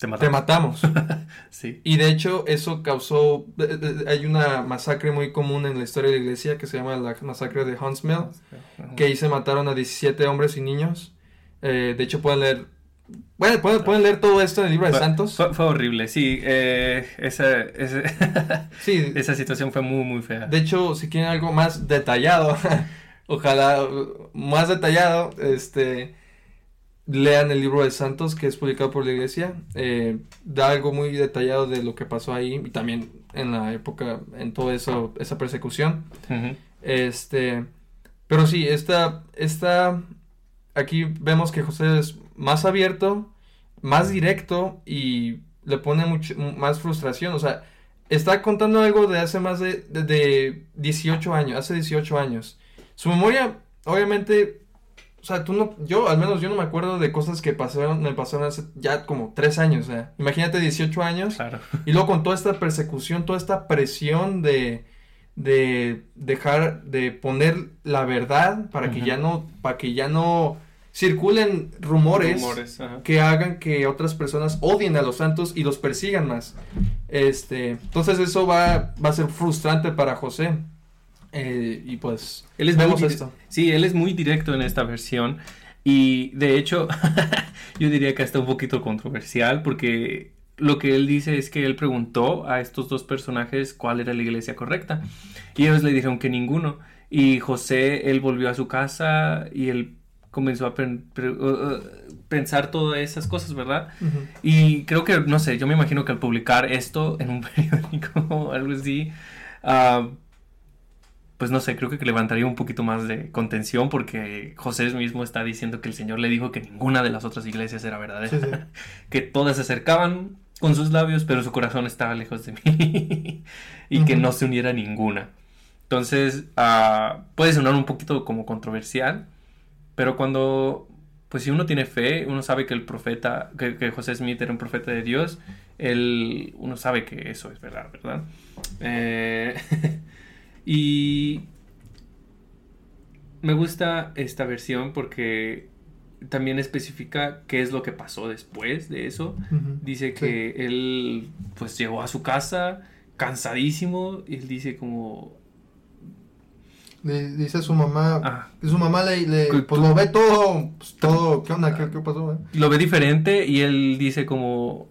Te te mataron. matamos. Sí. Y de hecho eso causó, de- de- hay una masacre muy común en la historia de la iglesia que se llama la masacre de Huntsville, que ahí se mataron a 17 hombres y niños. Eh, de hecho pueden leer, bueno, pueden, pueden leer todo esto en el libro de Fue- Santos. Fue, fue horrible, sí. eh, esa, ese- Sí, esa situación fue muy, muy fea. De hecho, si quieren algo más detallado, ojalá más detallado, este, lean el libro de Santos que es publicado por la iglesia. eh, da algo muy detallado de lo que pasó ahí y también en la época, en todo eso, esa persecución. Este, pero sí, esta, esta, aquí vemos que José es más abierto, más directo y le pone mucho, más frustración. O sea, está contando algo de hace más de, de, de 18 años, hace 18 años. Su memoria, obviamente, o sea, tú no, yo al menos yo no me acuerdo de cosas que pasaron, me pasaron hace ya como 3 años. O sea, imagínate 18 años. Claro. Y luego con toda esta persecución, toda esta presión de, de dejar, de poner la verdad para que ya no, para que ya no circulen rumores, Rumores, que hagan que otras personas odien a los santos y los persigan más. Este, entonces eso va, va a ser frustrante para José. Eh, y pues Él es vemos esto. Sí, él es muy directo en esta versión y de hecho yo diría que hasta un poquito controversial porque lo que él dice es que él preguntó a estos dos personajes cuál era la iglesia correcta y ellos le dijeron que ninguno y José él volvió a su casa y él comenzó a pen- uh, uh, pensar todas esas cosas, ¿verdad? Ujú. Y creo que, no sé, yo me imagino que al publicar esto en un periódico o algo así, ah, pues no sé, creo que levantaría un poquito más de contención porque José mismo está diciendo que el Señor le dijo que ninguna de las otras iglesias era verdadera, Sí, sí. que todas se acercaban con sus labios, pero su corazón estaba lejos de mí y que no se uniera a ninguna. Entonces, ah, puede sonar un poquito como controversial, pero cuando, pues si uno tiene fe, uno sabe que el profeta, que, que José Smith era un profeta de Dios, él, uno sabe que eso es verdad, ¿verdad? Eh, y me gusta esta versión porque también especifica qué es lo que pasó después de eso. Dice que él pues llegó a su casa cansadísimo y él dice como Le dice a su mamá, ah, su mamá le, le- pues tú- lo ve todo, pues, todo, ¿qué onda? ¿Qué, qué pasó? eh? lo ve diferente y él dice como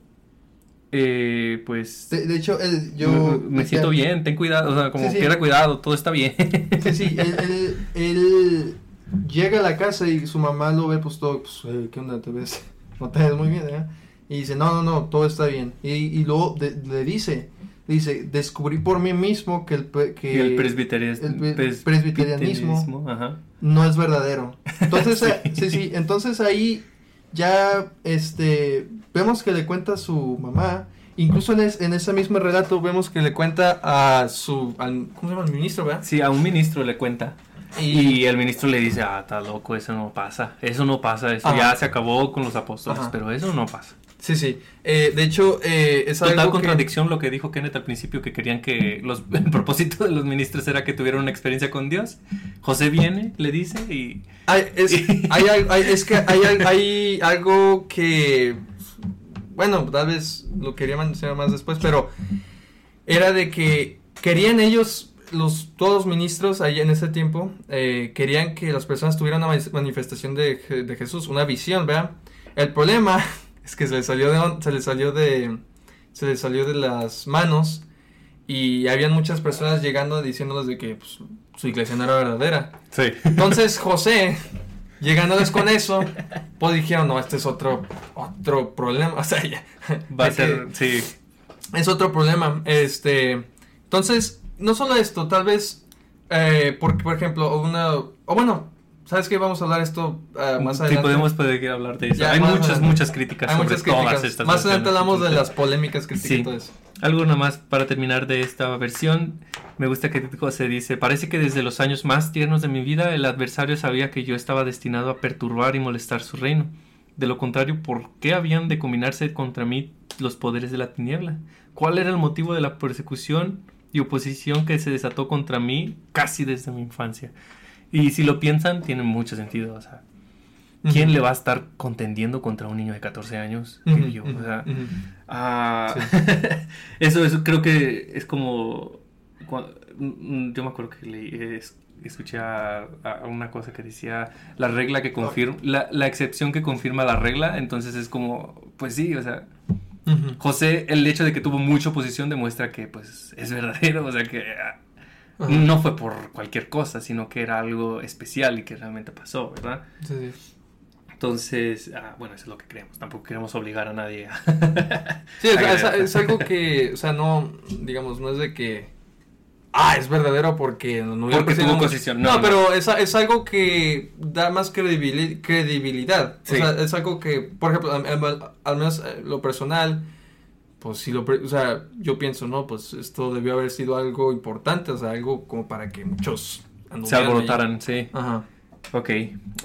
eh, pues De, de hecho, él, yo... me, me siento bien, ten cuidado, o sea, como Sí, sí. quiera cuidado, todo está bien. Sí, sí, él, él, él llega a la casa y su mamá lo ve, pues todo, pues, ¿qué onda? ¿Te ves? No te ves muy bien, ¿eh? Y dice, no, no, no, todo está bien. Y, y luego de- le dice, dice, descubrí por mí mismo que el, que el pres- presbiterianismo ajá. no es verdadero. Entonces, Sí. sí, sí, entonces ahí ya este vemos que le cuenta a su mamá. Incluso en, es- en ese mismo relato vemos que le cuenta a su al, ¿cómo se llama? Al ministro, ¿verdad? Sí, a un ministro le cuenta. Y el ministro le dice, ah, está loco, eso no pasa. Eso no pasa, eso Ajá. ya se acabó con los apóstoles, Ajá. pero eso no pasa. Sí, sí. Eh, de hecho, eh, es Total algo que- contradicción lo que dijo Kenneth al principio, que querían que los, el propósito de los ministros era que tuvieran una experiencia con Dios. José viene, le dice, y Hay, es, hay, hay- es que hay, hay algo que, bueno, tal vez lo quería mencionar más después, pero era de que querían ellos, los, todos los ministros ahí en ese tiempo, eh, querían que las personas tuvieran una manifestación de, de Jesús, una visión, ¿verdad? El problema es que se les salió de, se les salió de, se les salió de las manos y habían muchas personas llegando diciéndoles de que pues, su iglesia no era verdadera. sí. Entonces José, llegándoles con eso, pues dijeron, no, este es otro, otro problema. O sea, ya, va a ser, sí, es otro problema. Este, entonces, no solo esto, tal vez, eh, porque, por ejemplo, una, o bueno, ¿sabes qué? Vamos a hablar esto ah, más sí adelante. podemos poder hablar de eso. Ya, Hay más muchas, adelante. muchas críticas Hay sobre muchas todas estas Más adelante hablamos de las polémicas críticas Sí. y todo eso. Algo nada más para terminar de esta versión. Me gusta que José dice, parece que desde los años más tiernos de mi vida el adversario sabía que yo estaba destinado a perturbar y molestar su reino. De lo contrario, ¿por qué habían de combinarse contra mí los poderes de la tiniebla? ¿Cuál era el motivo de la persecución y oposición que se desató contra mí casi desde mi infancia? Y si lo piensan, tiene mucho sentido. O sea, ¿quién Ujú. le va a estar contendiendo contra un niño de 14 años? Ujú, Digo yo, o sea, ujú. Ah, eso, eso creo que es como. cua- mm, Yo me acuerdo que leí, es- escuché a, a una cosa que decía la regla que confirma, la, la excepción que confirma la regla. Entonces es como, pues sí, o sea. José, el hecho de que tuvo mucha oposición demuestra que, pues, es verdadero, o sea, que ah, Ajá. no fue por cualquier cosa, sino que era algo especial y que realmente pasó, ¿verdad? Sí, sí. Entonces, ah, bueno, eso es lo que creemos. Tampoco queremos obligar a nadie a. Sí, es, es- algo que, o sea, no, digamos, no es de que, ah, es verdadero porque no hubiera Porque posición, tuvo no, posición, No, no, no. pero es, es algo que da más credibili- credibilidad. Sí. O sea, es algo que, por ejemplo, al, al- al menos eh, lo personal, pues si lo, o sea, yo pienso, no, pues esto debió haber sido algo importante, o sea, algo como para que muchos Se alborotaran, sí. Ajá. Ok.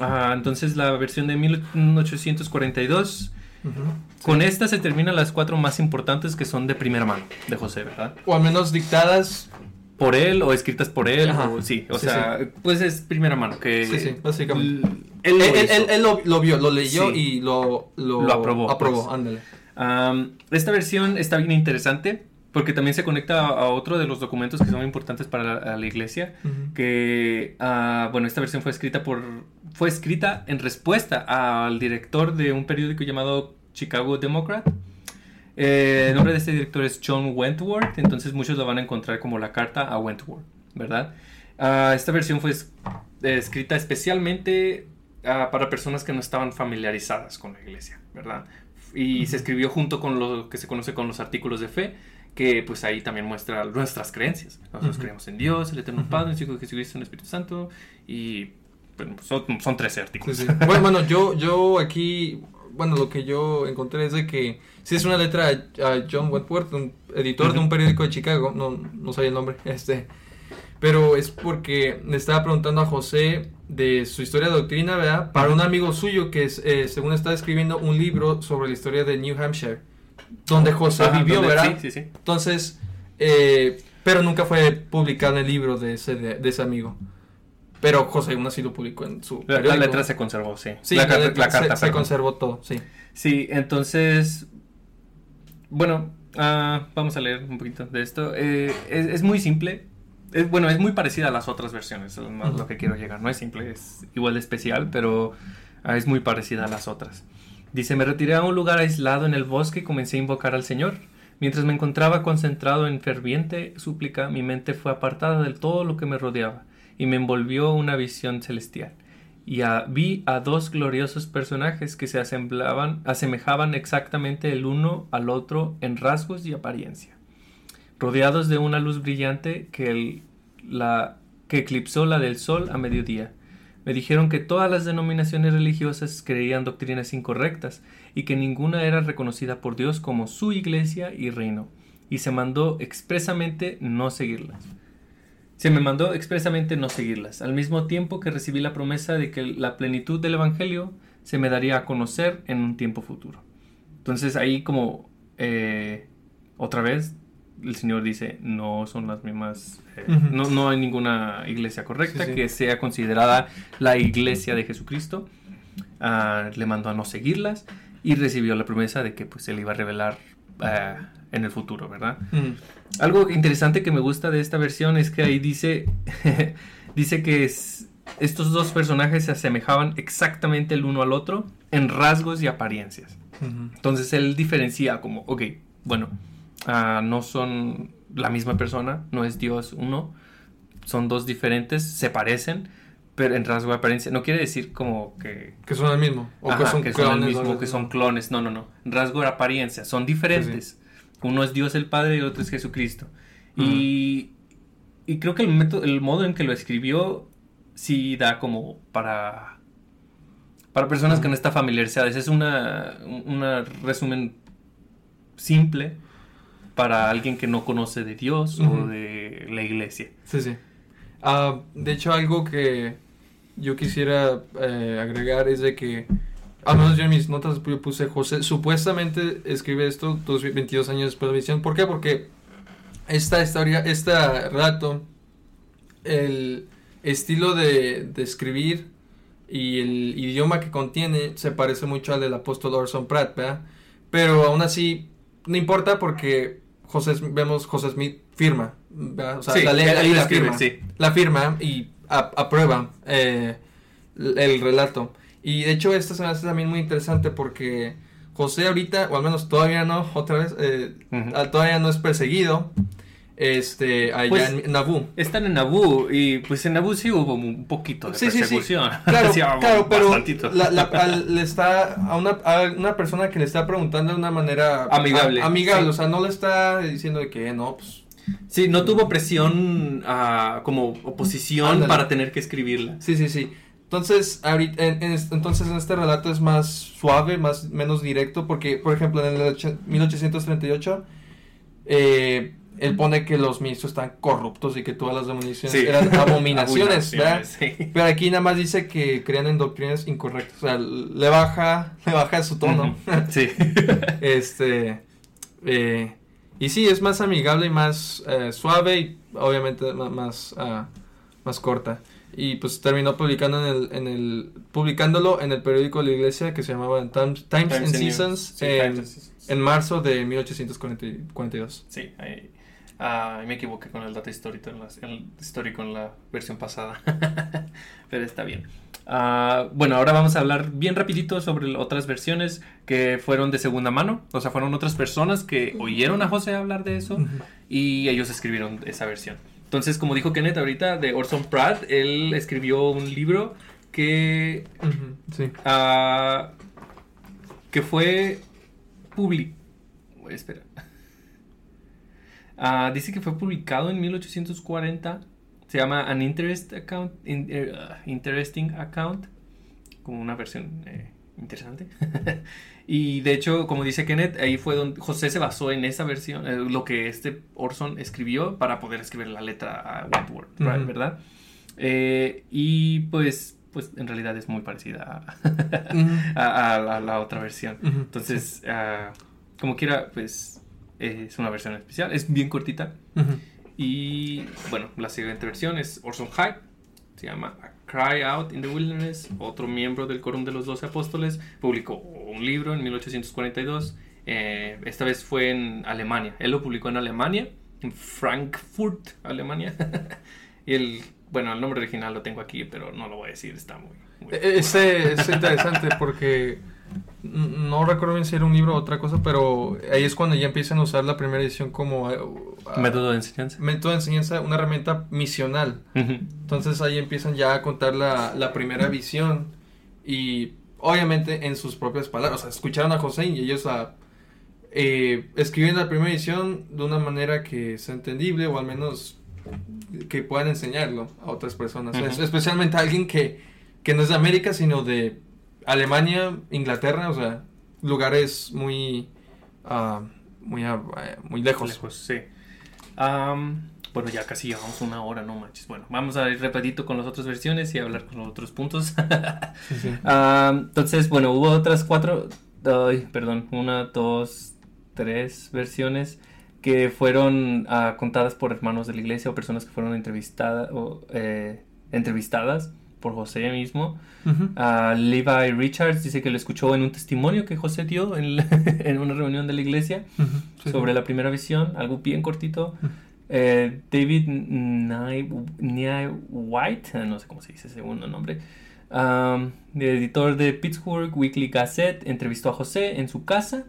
Ah, entonces la versión de 1842. Ujú. Con esta se terminan las cuatro más importantes que son de primera mano de José, ¿verdad? O al menos dictadas, Por él o escritas por él. Ajá. O, sí, o Sí, sea, pues es primera mano. Que Sí, sí, básicamente. Él, lo él, él- hizo. él- él lo, lo vio, lo leyó y lo, lo, Lo aprobó, Aprobó, pues. ándale. Esta versión está bien interesante porque también se conecta a, otro de los documentos que son importantes para la, iglesia. Que ah, bueno esta versión fue escrita por fue escrita en respuesta al director de un periódico llamado Chicago Democrat. Eh, el nombre de este director es John Wentworth entonces muchos lo van a encontrar como la carta a Wentworth verdad Ah, esta versión fue es- eh, escrita especialmente ah, para personas que no estaban familiarizadas con la iglesia verdad y se escribió junto con lo que se conoce con los artículos de fe que pues ahí también muestra nuestras creencias. Nosotros creemos en Dios, el Eterno Ujú. Padre, el Hijo de Jesucristo, en el Espíritu Santo y bueno, pues, son, son 13 Sí, artículos. sí. Bueno, bueno, yo, yo aquí, bueno, lo que yo encontré es de que sí es una letra a, John Wentworth, un editor de un periódico de Chicago, no, no sabía el nombre, este, pero es porque le estaba preguntando a José de su historia de doctrina, ¿verdad? Para un amigo suyo que es, eh, según está escribiendo un libro sobre la historia de New Hampshire, donde José Ajá, vivió, donde- ¿verdad? Sí, sí, sí. Entonces, eh, pero nunca fue publicado en el libro de ese, de, de ese amigo. Pero José aún así lo publicó en su La, letra se conservó, sí. Sí, la, letra la carta, se, se conservó todo, sí. Sí, entonces, bueno, ah, vamos a leer un poquito de esto. Eh, es, es muy simple. Es, bueno, es muy parecida a las otras versiones, es más lo que quiero llegar. No es simple, es igual de especial, pero ah, es muy parecida a las otras. Dice, me retiré a un lugar aislado en el bosque y comencé a invocar al Señor. Mientras me encontraba concentrado en ferviente súplica, mi mente fue apartada de todo lo que me rodeaba y me envolvió una visión celestial. Y a- vi a dos gloriosos personajes que se asemblaban, asemejaban exactamente el uno al otro en rasgos y apariencia, rodeados de una luz brillante que, el- la, que eclipsó la del sol a mediodía. Me dijeron que todas las denominaciones religiosas creían doctrinas incorrectas y que ninguna era reconocida por Dios como su iglesia y reino, y se mandó expresamente no seguirlas. Se me mandó expresamente no seguirlas, al mismo tiempo que recibí la promesa de que la plenitud del Evangelio se me daría a conocer en un tiempo futuro. Entonces ahí como eh, otra vez el Señor dice, no son las mismas, eh, no, no, hay ninguna iglesia correcta que sea considerada la iglesia de Jesucristo. Ah, le mandó a no seguirlas y recibió la promesa de que pues él iba a revelar ah, en el futuro, ¿verdad? Algo interesante que me gusta de esta versión es que ahí dice, dice que estos dos personajes se asemejaban exactamente el uno al otro en rasgos y apariencias. Entonces él diferencia como, ok, bueno, Ah, no son la misma persona, no es Dios uno, son dos diferentes, se parecen, pero en rasgo de apariencia. No quiere decir como que... Que son el mismo, o que son clones. el mismo, que son clones, no, no, no. En rasgo de apariencia, son diferentes. Uno es Dios el Padre y otro es Jesucristo. y, y, creo que el, método, el modo en que lo escribió sí da como para... Para personas que no están familiarizadas. Es una, una resumen simple para alguien que no conoce de Dios o de la iglesia. Sí, sí. Ah, de hecho, algo que yo quisiera eh, agregar es de que, al menos yo en mis notas yo puse José, supuestamente escribe esto 22 años después de la misión. ¿Por qué? Porque esta historia, este relato, el estilo de, de escribir y el idioma que contiene se parece mucho al del apóstol Orson Pratt, ¿verdad? Pero aún así, no importa porque José, vemos José Smith firma, o sea, la ley, la, firma, la firma y aprueba eh, el relato. Y de hecho esto se me hace también muy interesante porque José ahorita, o al menos todavía no, otra vez, eh, todavía no es perseguido este allá pues, en Nabú. Están en Nabú y pues en Nabú sí hubo un poquito de persecución. Claro, claro pero le está a una, a una, persona que le está preguntando de una manera amigable. amigable, o sea, no le está diciendo de que no, pues Sí, no tuvo presión uh, como oposición para tener que escribirla. Sí, sí, sí. Entonces, ahorita, en, entonces en este relato es más suave, más menos directo, porque, por ejemplo, en el 1838 eh, él pone que los ministros están corruptos y que todas las demoliciones eran abominaciones, ¿verdad? Pero aquí nada más dice que crean en doctrinas incorrectas, o sea, le baja, le baja su tono. Sí. este, eh, y sí, es más amigable y más eh, suave y obviamente más, ah, más, corta. Y pues terminó publicando en el, en el, publicándolo en el periódico de la iglesia que se llamaba Times, and Seasons, en, en, marzo de 1842. Sí, ahí Ah, me equivoqué con el dato histórico en la, el histórico en la versión pasada. Pero está bien. Ah, bueno, ahora vamos a hablar bien rapidito sobre otras versiones que fueron de segunda mano. O sea, fueron otras personas que oyeron a José hablar de eso y ellos escribieron esa versión. Entonces, como dijo Kenneth ahorita de Orson Pratt, él escribió un libro que, uh, que fue publicado. Espera. Ah, dice que fue publicado en 1840. Se llama An Interest Account, eh, Interesting Account, como una versión eh, interesante. y de hecho, como dice Kenneth, ahí fue donde José se basó en esa versión, eh, lo que este Orson escribió para poder escribir la letra a Wentworth, ¿verdad? y pues, pues en realidad es muy parecida a, la otra versión. Entonces, ah, como quiera, pues es una versión especial, es bien cortita. Y bueno, la siguiente versión es Orson Hyde, se llama A Cry Out in the Wilderness. Otro miembro del Quórum de los Doce Apóstoles publicó un libro en 1842. Eh, esta vez fue en Alemania. Él lo publicó en Alemania, en Frankfurt, Alemania. y el, bueno, el nombre original lo tengo aquí, pero no lo voy a decir, está muy... muy e-, Ese es interesante porque no recuerdo bien si era un libro o otra cosa, pero ahí es cuando ya empiezan a usar la primera edición como... Eh, método de enseñanza. Método de enseñanza, una herramienta misional. Entonces ahí empiezan ya a contar la, la, primera visión y obviamente en sus propias palabras. O sea, escucharon a José y ellos a, eh, escriben la primera edición de una manera que sea entendible o al menos que puedan enseñarlo a otras personas. Especialmente a alguien que que no es de América, sino de Alemania, Inglaterra, o sea, lugares muy, ah, muy, ah, muy lejos. Lejos, sí. Bueno, ya casi llevamos una hora, no manches. Bueno, vamos a ir rapidito con las otras versiones y hablar con los otros puntos. Sí, sí. Entonces, bueno, hubo otras cuatro, ay, perdón, una, dos, tres versiones que fueron ah, contadas por hermanos de la iglesia o personas que fueron entrevistadas o eh, entrevistadas por José mismo. Levi Richards dice que lo escuchó en un testimonio que José dio en, la- en una reunión de la iglesia sí, sobre sí. la primera visión, algo bien cortito. Eh, David Nye, White, eh, no sé cómo se dice ese segundo nombre, um, editor de Pittsburgh Weekly Gazette, entrevistó a José en su casa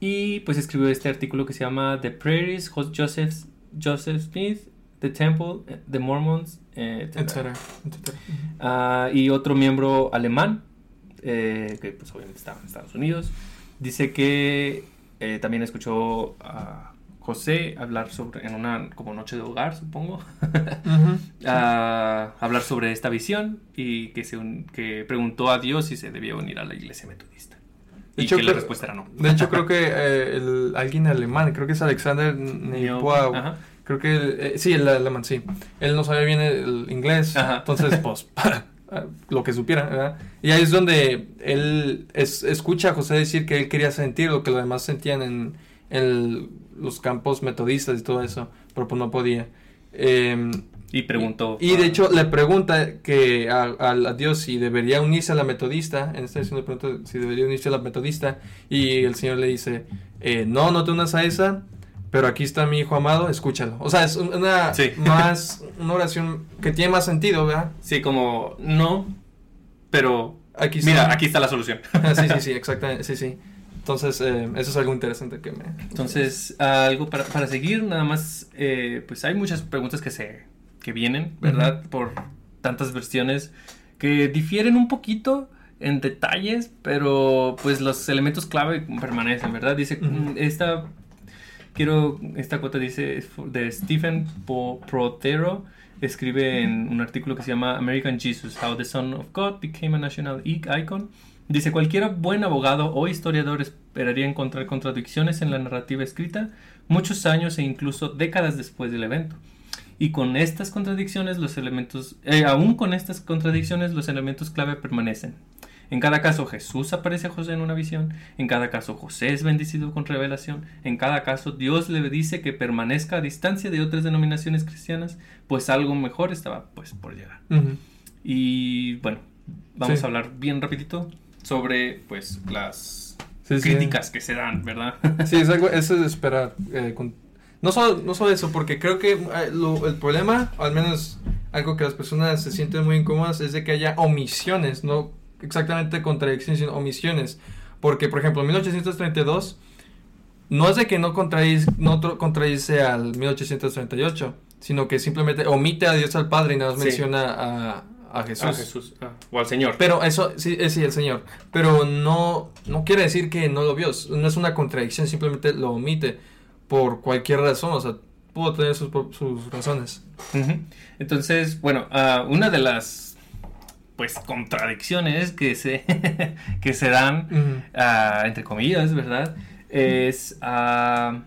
y pues escribió este artículo que se llama The Prairies, Jos- Joseph, Joseph Smith, The Temple, The Mormons, eh, etcétera. Etcétera, etcétera. Ah, y otro miembro alemán, eh, que pues obviamente estaba en Estados Unidos, dice que eh, también escuchó a José hablar sobre, en una como noche de hogar, supongo, ah, hablar sobre esta visión y que, se un- que preguntó a Dios si se debía unir a la iglesia metodista. De Y hecho, que la respuesta era no. De hecho, creo que eh, el, alguien alemán, creo que es Alexander Ajá. Creo que, eh, sí, el alemán, sí. Él no sabía bien el inglés, Ajá. entonces, pues, lo que supiera, ¿verdad? Y ahí es donde él es- escucha a José decir que él quería sentir lo que los demás sentían en, en los campos metodistas y todo eso, pero pues no podía. Eh, Y preguntó. y de ah, hecho le pregunta que a, a- a Dios si debería unirse a la metodista, en esta edición le pregunta si debería unirse a la metodista y el Señor le dice, eh, no, no te unas a esa, pero aquí está mi hijo amado, escúchalo. O sea, es un- una Sí. más una oración que tiene más sentido, ¿verdad? Sí, como no, pero Aquí mira, aquí está la solución. Ah, sí, sí, sí, exactamente, sí, sí. Entonces, eh, eso es algo interesante que me... Entonces, algo para, para seguir, nada más, eh, pues hay muchas preguntas que se que vienen, ¿verdad? Por tantas versiones que difieren un poquito en detalles, pero pues los elementos clave permanecen, ¿verdad? Dice, mm, esta, quiero, esta cuota dice, de Stephen Protero, escribe en un artículo que se llama American Jesus, How the Son of God Became a National Icon. Dice, cualquier buen abogado o historiador esperaría encontrar contradicciones en la narrativa escrita muchos años e incluso décadas después del evento. Y con estas contradicciones, los elementos, eh, aún con estas contradicciones, los elementos clave permanecen. En cada caso, Jesús aparece a José en una visión. En cada caso, José es bendecido con revelación. En cada caso, Dios le dice que permanezca a distancia de otras denominaciones cristianas, pues algo mejor estaba pues por llegar. Ujú. Y bueno, vamos Sí. a hablar bien rapidito sobre pues las Sí, sí. críticas que se dan, ¿verdad? Sí, es algo, eso es de esperar. eh, con- no, solo, no solo eso, porque creo que eh, lo- el problema, al menos algo que las personas se sienten muy incómodas, es de que haya omisiones, no exactamente contradicciones, sino omisiones. Porque, por ejemplo, en 1832 no es de que no contradice, no contradice al 1838, sino que simplemente omite a Dios al Padre y nada más Sí. menciona a, a Jesús. A Jesús ah, o al Señor. Pero eso, sí, eh, sí, el Señor. Pero no, no quiere decir que no lo vio. No es una contradicción, simplemente lo omite por cualquier razón. O sea, pudo tener sus, sus razones. Entonces, bueno, ah, una de las pues contradicciones que se que se dan ah, entre comillas, ¿verdad? Es ah,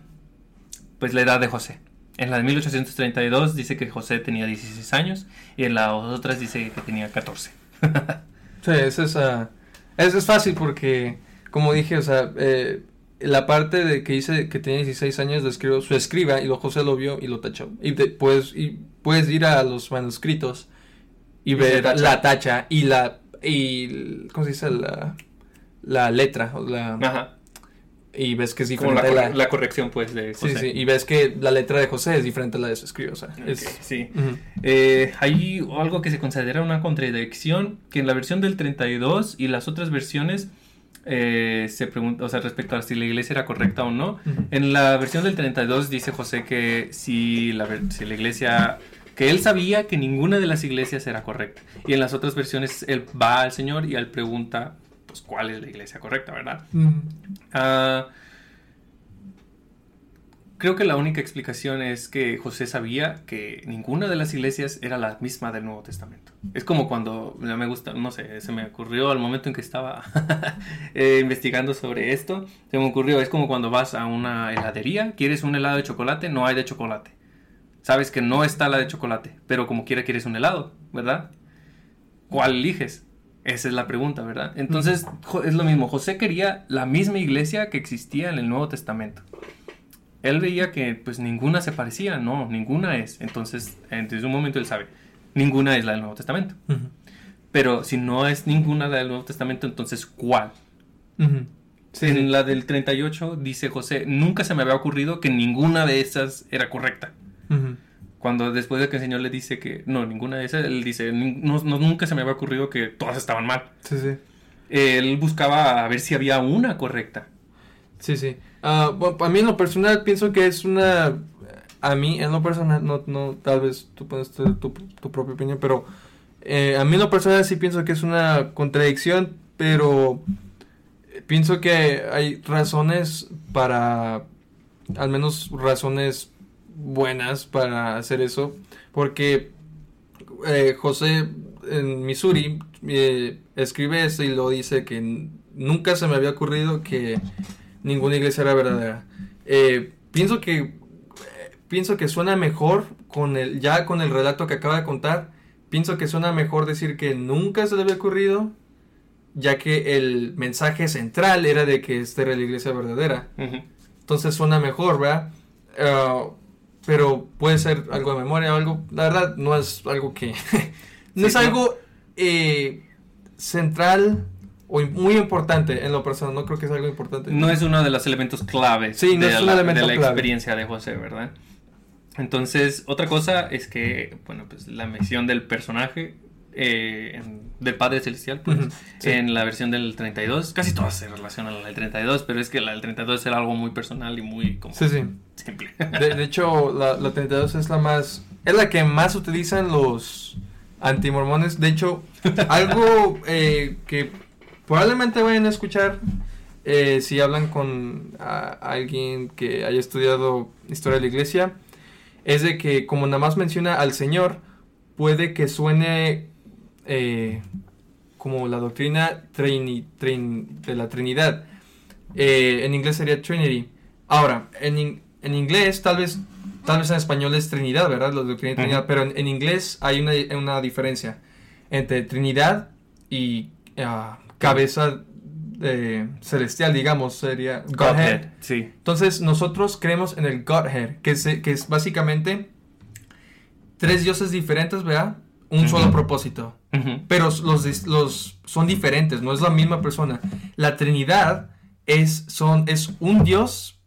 pues la edad de José. En la de 1832 dice que José tenía 16 años y en las otras dice que tenía 14. Sí, eso es, ah, eso es fácil porque, como dije, o sea, eh, la parte de que dice que tenía 16 años lo escribió su escriba y lo José lo vio y lo tachó. Y puedes, y puedes ir a los manuscritos y, ver tacha. la tacha y la, y, ¿cómo se dice? La, la letra, o la, Ajá. y ves que es Como la, diferente corre- la, la corrección pues de Sí, José. sí, y ves que la letra de José es diferente a la de su escriba, o sea, es... sí. Eh, hay algo que se considera una contradicción, que en la versión del 32 y las otras versiones eh, se pregunta, o sea, respecto a si la iglesia era correcta o no. En la versión del 32 dice José que si la, si la iglesia, que él sabía que ninguna de las iglesias era correcta. Y en las otras versiones él va al Señor y él pregunta, pues, ¿cuál es la iglesia correcta, verdad? Ah, creo que la única explicación es que José sabía que ninguna de las iglesias era la misma del Nuevo Testamento. Es como cuando, me gusta, no sé, se me ocurrió al momento en que estaba eh, investigando sobre esto, se me ocurrió, es como cuando vas a una heladería, quieres un helado de chocolate, no hay de chocolate. Sabes que no está la de chocolate, pero como quiera quieres un helado, ¿verdad? ¿Cuál eliges? Esa es la pregunta, ¿verdad? Entonces, es lo mismo. José quería la misma iglesia que existía en el Nuevo Testamento. Él veía que pues ninguna se parecía, no, ninguna es. Entonces, desde un momento él sabe, ninguna es la del Nuevo Testamento. Pero si no es ninguna la del Nuevo Testamento, entonces ¿cuál? en la del 38 dice José, nunca se me había ocurrido que ninguna de esas era correcta. Cuando después de que el Señor le dice que no, ninguna de esas, él dice, no, nunca se me había ocurrido que todas estaban mal. Sí, sí. Él buscaba a ver si había una correcta. Sí, sí. Uh, bueno, a mí en lo personal pienso que es una... A mí en lo personal, no, no tal vez tú puedes tener tu, propia opinión, pero eh, a mí en lo personal sí pienso que es una contradicción, pero pienso que hay razones para, al menos razones buenas para hacer eso, porque eh, José en Missouri eh, escribe esto y lo dice que nunca se me había ocurrido que ninguna iglesia era verdadera. Eh, pienso que pienso que suena mejor con el ya con el relato que acaba de contar. Pienso que suena mejor decir que nunca se le había ocurrido, ya que el mensaje central era de que esta era la iglesia verdadera. Entonces suena mejor, ¿verdad? Ah, pero puede ser algo de memoria o algo. La verdad, no es algo que. no es algo eh, central o muy importante en lo personal. No creo que es algo importante. No es uno de los elementos claves sí, no de, es un la, elemento de la clave. experiencia de José, ¿verdad? Entonces, otra cosa es que, bueno, pues la misión del personaje eh, en- del Padre Celestial, pues, sí. en la versión del 32, casi todas se relacionan a la del 32, pero es que la del 32 era algo muy personal y muy como Sí, sí. De, hecho, la, la 32 es la más. Es la que más utilizan los antimormones. De hecho, algo eh, que probablemente vayan a escuchar eh, si hablan con alguien que haya estudiado historia de la iglesia. Es de que, como nada más menciona al Señor, puede que suene eh, como la doctrina de la Trinidad. En inglés sería Trinity. Ahora, en, en inglés, tal vez, tal vez en español es Trinidad, ¿verdad? Doctrina de Trinidad, pero en, en inglés hay una, una diferencia entre Trinidad y ah, cabeza eh, celestial, digamos, sería Godhead. Godhead, sí. Entonces, nosotros creemos en el Godhead, que es, que es básicamente tres dioses diferentes, ¿verdad? Un solo propósito. Pero los, los son diferentes, no es la misma persona. La Trinidad es, son, es un Dios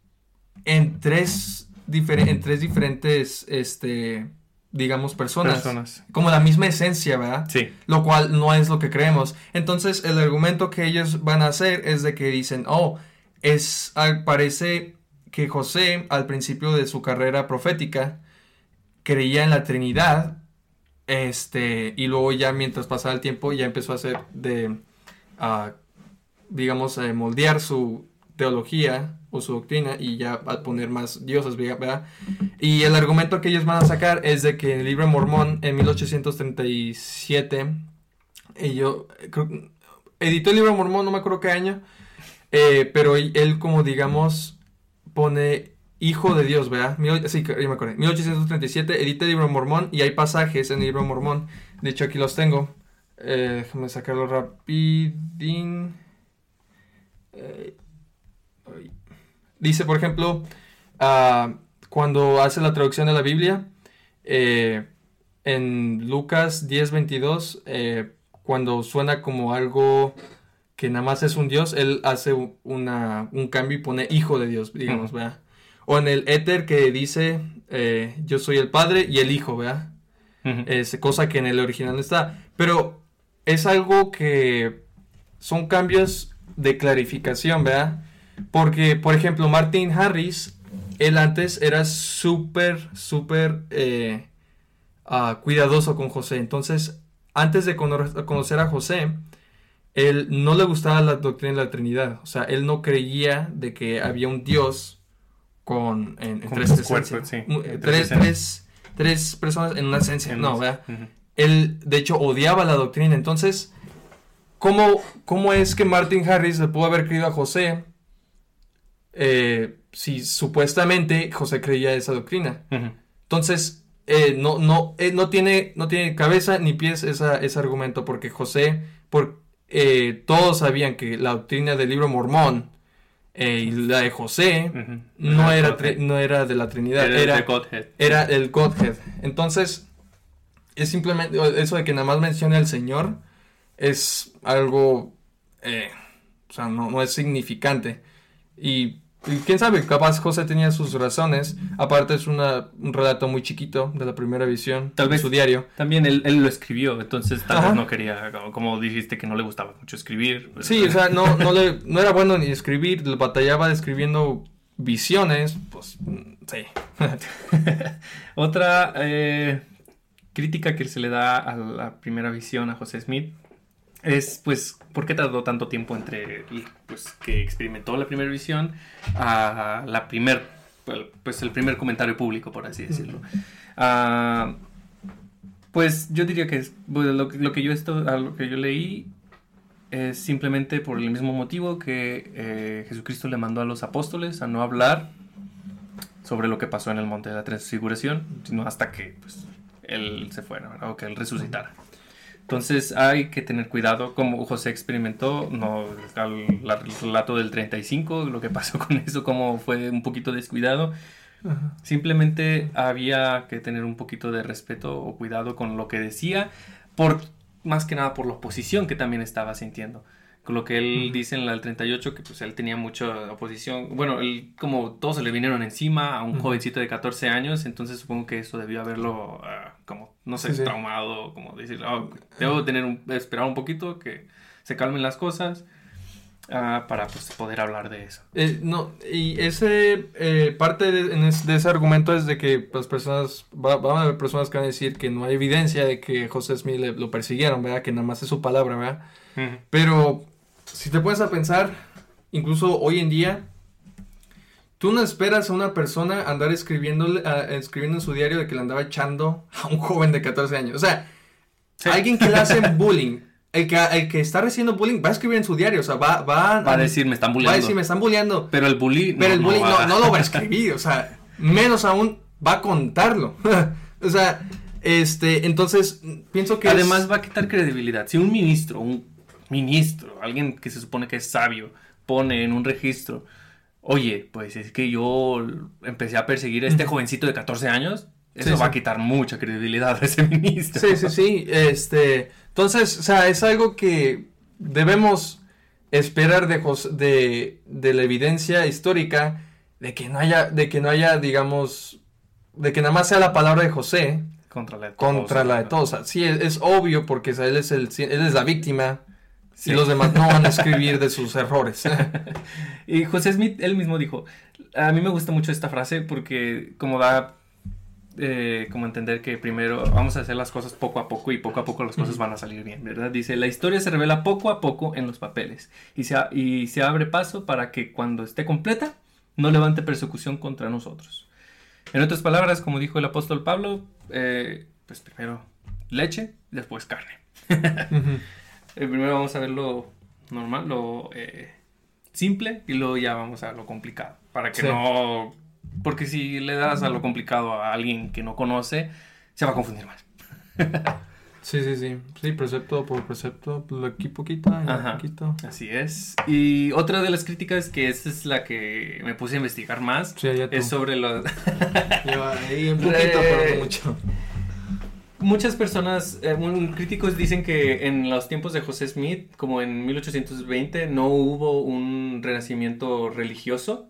en tres, difere- en tres diferentes, este, digamos, personas. Personas. Como la misma esencia, ¿verdad? Sí. Lo cual no es lo que creemos. Entonces, el argumento que ellos van a hacer es de que dicen, oh, es, ah, parece que José, al principio de su carrera profética, creía en la Trinidad, este, y luego ya mientras pasaba el tiempo ya empezó a hacer de, ah, digamos, eh, moldear su teología o su doctrina y ya a poner más dioses, ¿verdad? Y el argumento que ellos van a sacar es de que en el libro Mormón en 1837, ellos, editó el libro Mormón, no me acuerdo qué año, eh, pero él, como digamos pone hijo de Dios, ¿verdad? Mil- sí, ya me acordé. 1837 edita el libro Mormón y hay pasajes en el libro Mormón. De hecho, aquí los tengo. Eh, déjame sacarlo rapidín. Eh. Dice, por ejemplo, ah, cuando hace la traducción de la Biblia, eh, en Lucas 10:22, eh, cuando suena como algo que nada más es un Dios, él hace una, un cambio y pone hijo de Dios, digamos. ¿verdad? O en el éter que dice eh, yo soy el padre y el hijo, ¿verdad? Es cosa que en el original no está. Pero es algo que son cambios de clarificación, ¿verdad? Porque, por ejemplo, Martin Harris, él antes era súper, súper eh, ah, cuidadoso con José. Entonces, antes de cono- conocer a José, él no le gustaba la doctrina de la Trinidad. O sea, él no creía de que había un Dios con en, Con tres, cuerpos, sí, en tres personas en una esencia. En no, ¿verdad? Él, de hecho, odiaba la doctrina. Entonces, ¿cómo, cómo es que Martin Harris le pudo haber creído a José eh, si supuestamente José creía esa doctrina? Entonces, eh, no, no, eh, no, tiene, no tiene cabeza ni pies esa, ese argumento, porque José, por, todos sabían que la doctrina del libro mormón y la de José no era, tri- no era de la Trinidad, Era, era, de Godhead. era el Godhead. Entonces, es simplemente eso de que nada más mencione al Señor es algo, o sea, no, no es significante. Y quién sabe, capaz José tenía sus razones. Aparte es una, un relato muy chiquito de la primera visión, Tal de vez- su diario. También él, él lo escribió, entonces tal Ajá. vez no quería, como- dijiste que no le gustaba mucho escribir. Sí, o sea, no, no, le, no era bueno ni escribir, batallaba escribiendo visiones, pues mm, sí. Otra eh, crítica que se le da a la primera visión a José Smith es, pues, ¿por qué tardó tanto tiempo entre pues, que experimentó la primera visión a la primer, pues, el primer comentario público, por así decirlo? Ah, pues yo diría que es- bueno, lo, que- lo que yo esto, a lo que yo leí es simplemente por el mismo motivo que eh, Jesucristo le mandó a los apóstoles a no hablar sobre lo que pasó en el monte de la transfiguración, sino hasta que pues, él se fuera, ¿verdad? o que él resucitara. Entonces hay que tener cuidado, como José experimentó, no el relato del 35, lo que pasó con eso, como fue un poquito descuidado. Simplemente había que tener un poquito de respeto o cuidado con lo que decía, por más que nada por la oposición que también estaba sintiendo. Con lo que él Ujú. dice en la del 38, que pues él tenía mucha oposición. Bueno, él como todos se le vinieron encima a un Ujú. jovencito de 14 años, entonces supongo que eso debió haberlo ah, como, no sé, Sí, sí. traumado, como decir, "Ah, debo tener un, esperar un poquito que se calmen las cosas ah, para pues, poder hablar de eso. Eh, no, y ese eh, parte de, en es- de ese argumento es de que las personas, va, van a haber personas que van a decir que no hay evidencia de que José Smith le- lo persiguieron, ¿verdad? Que nada más es su palabra, ¿verdad? Pero si te pones a pensar, incluso hoy en día, tú no esperas a una persona andar escribiéndole, ah, escribiendo en su diario de que le andaba echando a un joven de 14 años. O sea, Sí. alguien que le hace bullying, el que, el que está recibiendo bullying va a escribir en su diario, o sea, va, va, Va a decir, me están va a bulleando. decir, me están bulleando. Pero el bully. Pero el bullying no, va- no lo va a escribir, o sea, menos aún va a contarlo. o sea, este, entonces, pienso que... es- Además va a quitar credibilidad. Si un ministro, un ministro, alguien que se supone que es sabio, pone en un registro, oye, pues es que yo empecé a perseguir a este jovencito de 14 años, eso Sí, va a quitar mucha credibilidad a ese ministro. Sí, sí, sí. Este, entonces, o sea, es algo que debemos esperar de, de, de la evidencia histórica de que no haya, de que no haya, digamos, de que nada más sea la palabra de José Contra la de contra todos, la de ¿no? todos. O sea, sí, es, es obvio porque o sea, él es el, él es la víctima Sí. y los demás no van a escribir de sus errores. Y José Smith, él mismo dijo, a mí me gusta mucho esta frase porque como da eh, como entender que primero vamos a hacer las cosas poco a poco y poco a poco las cosas van a salir bien, ¿verdad? Dice, la historia se revela poco a poco en los papeles y se, y se abre paso para que cuando esté completa no levante persecución contra nosotros. En otras palabras, como dijo el apóstol Pablo, eh, pues primero leche, después carne. Eh, primero vamos a ver lo normal, lo eh, simple y luego ya vamos a lo complicado. Para que Sí. no. Porque si le das a lo complicado a alguien que no conoce, se va a confundir más. Sí, sí, sí. Sí, precepto por precepto, aquí poquito, Ajá. poquito. Así es. Y otra de las críticas, que esta es la que me puse a investigar más, Sí, es sobre los. Yo ahí un poquito, pero no mucho. Muchas personas, eh, críticos dicen que en los tiempos de José Smith, como en 1820, no hubo un renacimiento religioso.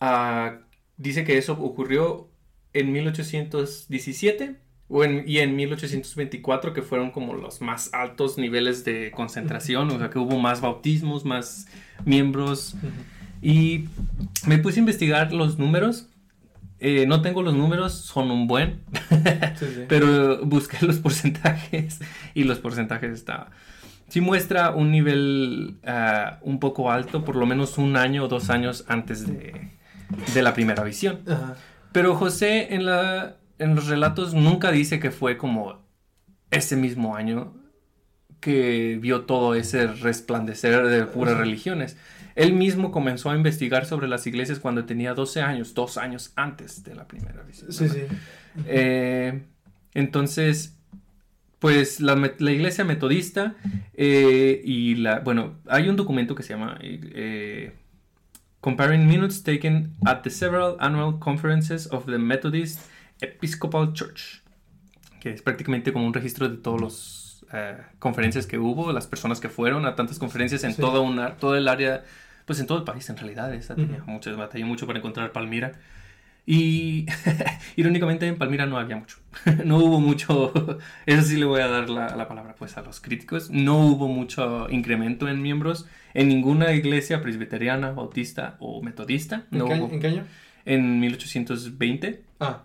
Ah, dice que eso ocurrió en 1817 o en- y en 1824, que fueron como los más altos niveles de concentración, o sea que hubo más bautismos, más miembros. Y me puse a investigar los números. Eh, no tengo los números, son un buen. Sí, sí. Pero busqué los porcentajes y los porcentajes está. Sí muestra un nivel ah, un poco alto, por lo menos un año o dos años antes de, de la primera visión. Ajá. Pero José en, la, en los relatos nunca dice que fue como ese mismo año que vio todo ese resplandecer de puras Ajá. religiones. Él mismo comenzó a investigar sobre las iglesias cuando tenía 12 años, dos años antes de la primera visión. Sí, sí. Eh, entonces, pues la, iglesia metodista eh, y la, bueno, hay un documento que se llama eh, Comparing Minutes Taken at the Several Annual Conferences of the Methodist Episcopal Church, que es prácticamente como un registro de todos los eh, conferencias que hubo, las personas que fueron a tantas conferencias en Sí. toda una, todo el área, pues en todo el país en realidad, esa tenía muchas, batallé mucho para encontrar Palmira. Y irónicamente en Palmira no había mucho. no hubo mucho, eso sí le voy a dar la, la palabra pues a los críticos, no hubo mucho incremento en miembros en ninguna iglesia presbiteriana, bautista o metodista. ¿En, No qué año, hubo. en qué año? En 1820 Ah,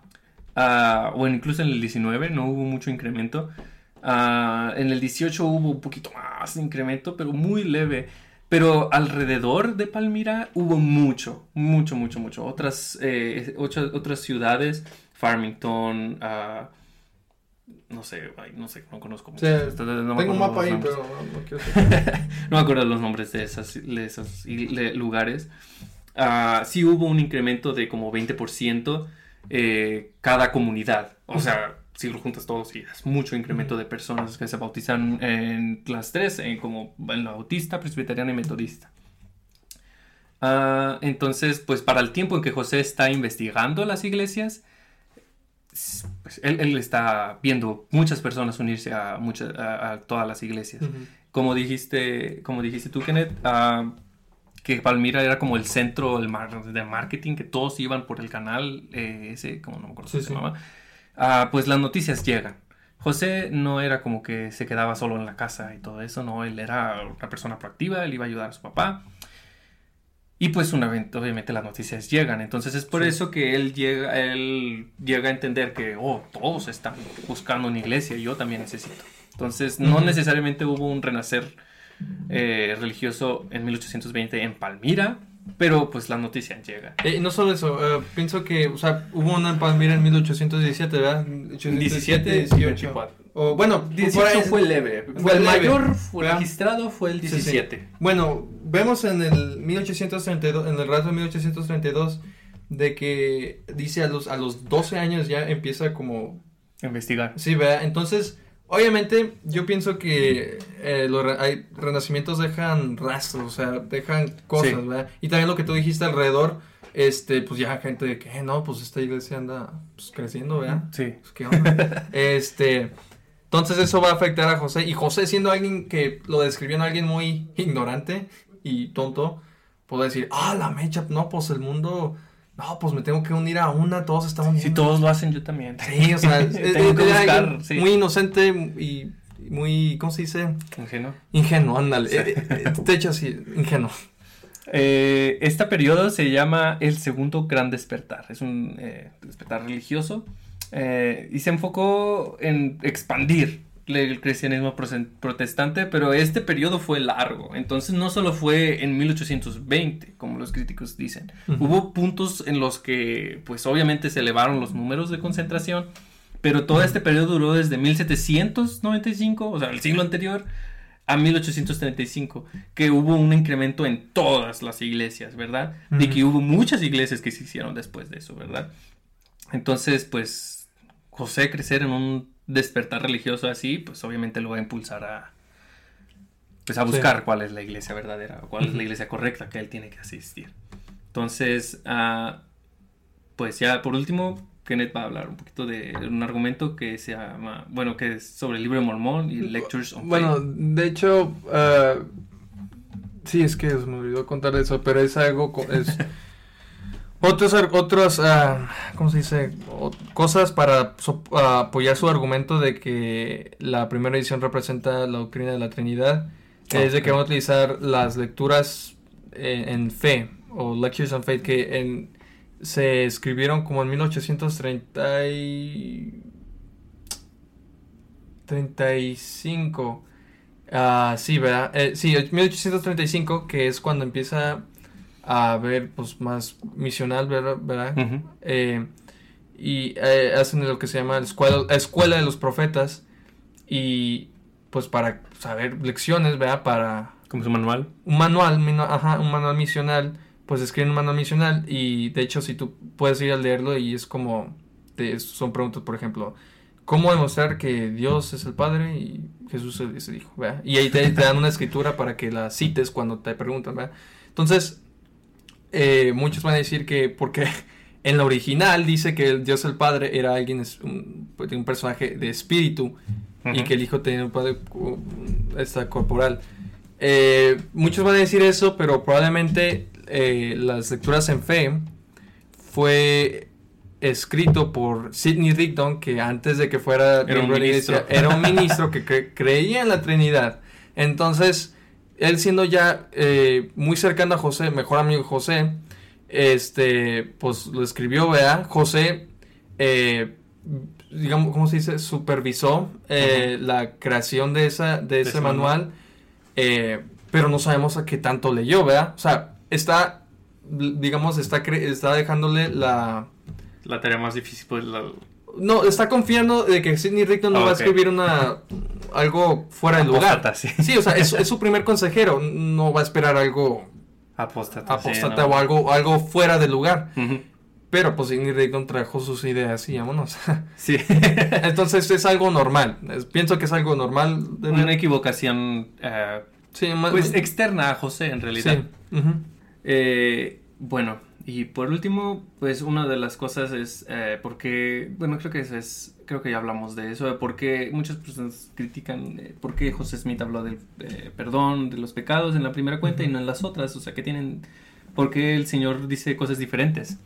ah, o incluso en el 19 no hubo mucho incremento. Ah, en el 18 hubo un poquito más de incremento, pero muy leve. Pero alrededor de Palmira hubo mucho, mucho, mucho, mucho. Otras, eh, ocho- otras ciudades, Farmington, ah, no sé, no sé, no conozco mucho. Sí, Esto- no tengo un mapa ahí, nombres. pero no, quiero. No me acuerdo los nombres de, esas, de esos lugares. Ah, sí hubo un incremento de como 20% eh, cada comunidad. O sea, si lo juntas todos, sí, es mucho incremento de personas que se bautizan en las tres, en como en la bautista, presbiteriana y metodista. Ah, entonces, pues para el tiempo en que José está investigando las iglesias, pues, él, él está viendo muchas personas unirse a, muchas, a- a todas las iglesias como dijiste, como dijiste tú, Kenneth, ah, que Palmira era como el centro del mar- de marketing, que todos iban por el canal, eh, ese, como no me acuerdo Sí, cómo se sí. llamaba, Ah, pues las noticias llegan. José no era como que se quedaba solo en la casa y todo eso, no, él era una persona proactiva, él iba a ayudar a su papá. Y pues una obviamente las noticias llegan, entonces es por Sí. eso que él llega, él llega a entender que, oh, todos están buscando una iglesia y yo también necesito. Entonces no necesariamente hubo un renacer eh, religioso en 1820 en Palmira, pero pues la noticia llega. Eh, y no solo eso, eh, pienso que, o sea, hubo una en Palmira en 1817, ¿verdad? 17, 18. 24. O, bueno, por 18 ahí- fue leve. fue el leve, mayor fue ¿verdad? registrado fue el Sí, sí. 17. Bueno, vemos en el 1832, en el relato de 1832, de que dice a los, a los 12 años ya empieza como Investigar. Sí, ¿verdad? Entonces, obviamente, yo pienso que eh, los re- hay- renacimientos dejan rastros, o sea, dejan cosas, Sí. ¿verdad? Y también lo que tú dijiste alrededor, este, pues ya gente de que, "Eh, no, pues esta iglesia anda pues, creciendo, ¿verdad? Sí. Pues, ¿qué onda? este, entonces eso va a afectar a José. Y José siendo alguien que lo describieron alguien muy ignorante y tonto, puede decir, ah, la mecha, no, pues el mundo, no, pues me tengo que unir a una, todos están uniendo. Si todos lo hacen, yo también. Sí, o sea, es- Tengo que buscar, sí. muy inocente y muy, ¿cómo se dice? Ingenuo. Ingenuo, ándale. Sí. Eh, eh, De hecho, sí, ingenuo. Eh, este periodo se llama el segundo gran despertar. Es un eh, despertar religioso eh, y se enfocó en expandir el cristianismo protestante, pero este periodo fue largo. Entonces no solo fue en 1820, como los críticos dicen. Hubo puntos en los que, pues obviamente se elevaron los números de concentración, pero todo este periodo duró desde 1795, o sea, el siglo anterior, a 1835, que hubo un incremento en todas las iglesias, ¿verdad? Y Ujú. que hubo muchas iglesias que se hicieron después de eso, ¿verdad? Entonces, pues, José crecer en un despertar religioso así, pues obviamente lo va a impulsar a, pues, a Sí. buscar cuál es la iglesia verdadera, o cuál es la iglesia correcta que él tiene que asistir. Entonces, ah, pues ya por último, Kenneth va a hablar un poquito de un argumento que se llama, bueno, que es sobre el libro de Mormón y Lectures on Bueno, Faith. de hecho, ah, sí, es que se me olvidó contar eso, pero es algo, es otros, otros, ah, ¿cómo se dice? O- cosas para so- apoyar su argumento de que la primera edición representa la doctrina de la Trinidad, es de que van a utilizar las lecturas en, en fe, o Lectures on Faith, que en, se escribieron como en 1830 y... 35. Ah, sí, ¿verdad? Eh, sí, 1835, que es cuando empieza a ver, pues más misional, ¿verdad? ¿verdad? Eh, y eh, hacen lo que se llama la escuela, la escuela de los profetas y pues para saber lecciones, ¿verdad? Para Como su manual. un manual, ajá, un manual misional, pues escriben un manual misional y de hecho si tú puedes ir a leerlo y es como, te- son preguntas, por ejemplo, ¿cómo demostrar que Dios es el Padre y Jesús es es el Hijo? ¿verdad? Y ahí te, te dan una escritura para que la cites cuando te preguntan, ¿verdad? Entonces, eh, muchos van a decir que porque en la original dice que el Dios el Padre era alguien, un, pues, un personaje de espíritu y que el hijo tenía un padre esta corporal. Eh, muchos van a decir eso, pero probablemente eh, las lecturas en fe fue escrito por Sidney Rigdon, que antes de que fuera Era un ministro. iglesia, era un ministro que cre- creía en la Trinidad. Entonces, él siendo ya eh, muy cercano a José, mejor amigo José, este, pues lo escribió, vea, José, eh, digamos, ¿cómo se dice? Supervisó eh, la creación de, esa, de ese ese manual, pero no sabemos a qué tanto leyó, vea. O sea, está, digamos, está, cre- está dejándole la... La tarea más difícil, pues, la... No, está confiando de que Sidney Rigdon no Ah, va a escribir una algo fuera de lugar. Apóstata, sí. Sí, o sea, es, es su primer consejero, no va a esperar algo Apóstata. sí, ¿no? o algo, algo fuera de lugar. Pero pues Sidney Rigdon trajo sus ideas y vámonos. Sí. Entonces es algo normal. Es- pienso que es algo normal. de. Una equivocación, eh, Sí, pues, externa a José, en realidad. sí. ujú. Eh, bueno, y por último, pues una de las cosas es eh, porque, bueno, creo que eso es, creo que ya hablamos de eso, de por qué muchas personas critican eh, por qué José Smith habló del eh, perdón de los pecados en la primera cuenta y no en las otras, o sea, que tienen, por qué el Señor dice cosas diferentes.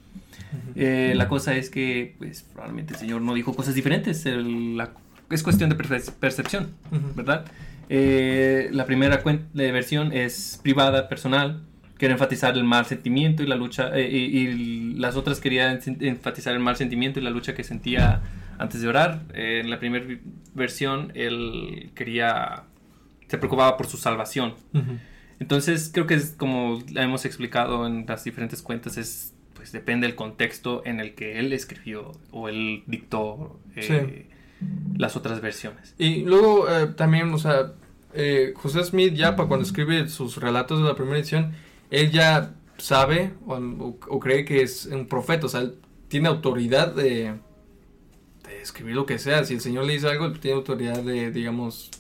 Eh, la cosa es que, pues, probablemente el Señor no dijo cosas diferentes, el- la- es cuestión de perce- percepción. ¿verdad? Eh, la primera versión es privada, personal. Quiere enfatizar el mal sentimiento y la lucha. eh, y, y las otras querían enfatizar el mal sentimiento y la lucha que sentía antes de orar. Eh, en la primera versión, él quería. Se preocupaba por su salvación. Ujú. Entonces, creo que es como hemos explicado en las diferentes cuentas, es. Pues depende del contexto en el que él escribió o él dictó eh, las otras versiones. Y luego eh, también, o sea, eh, José Smith ya para cuando escribe sus relatos de la primera edición, él ya sabe o, cree que es un profeta, o sea, él tiene autoridad de, escribir lo que sea. Si el Señor le dice algo, él tiene autoridad de, digamos,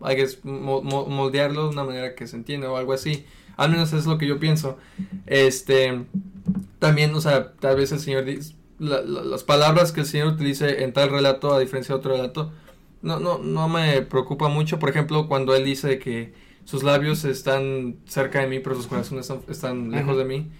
hay que mo- mo- moldearlo de una manera que se entienda o algo así. Al menos es lo que yo pienso. Este, también, o sea, tal vez el Señor dice, la- la- las palabras que el Señor utilice en tal relato a diferencia de otro relato, no, no, no me preocupa mucho. Por ejemplo, cuando él dice que sus labios están cerca de mí, pero sus corazones están, están lejos de mí.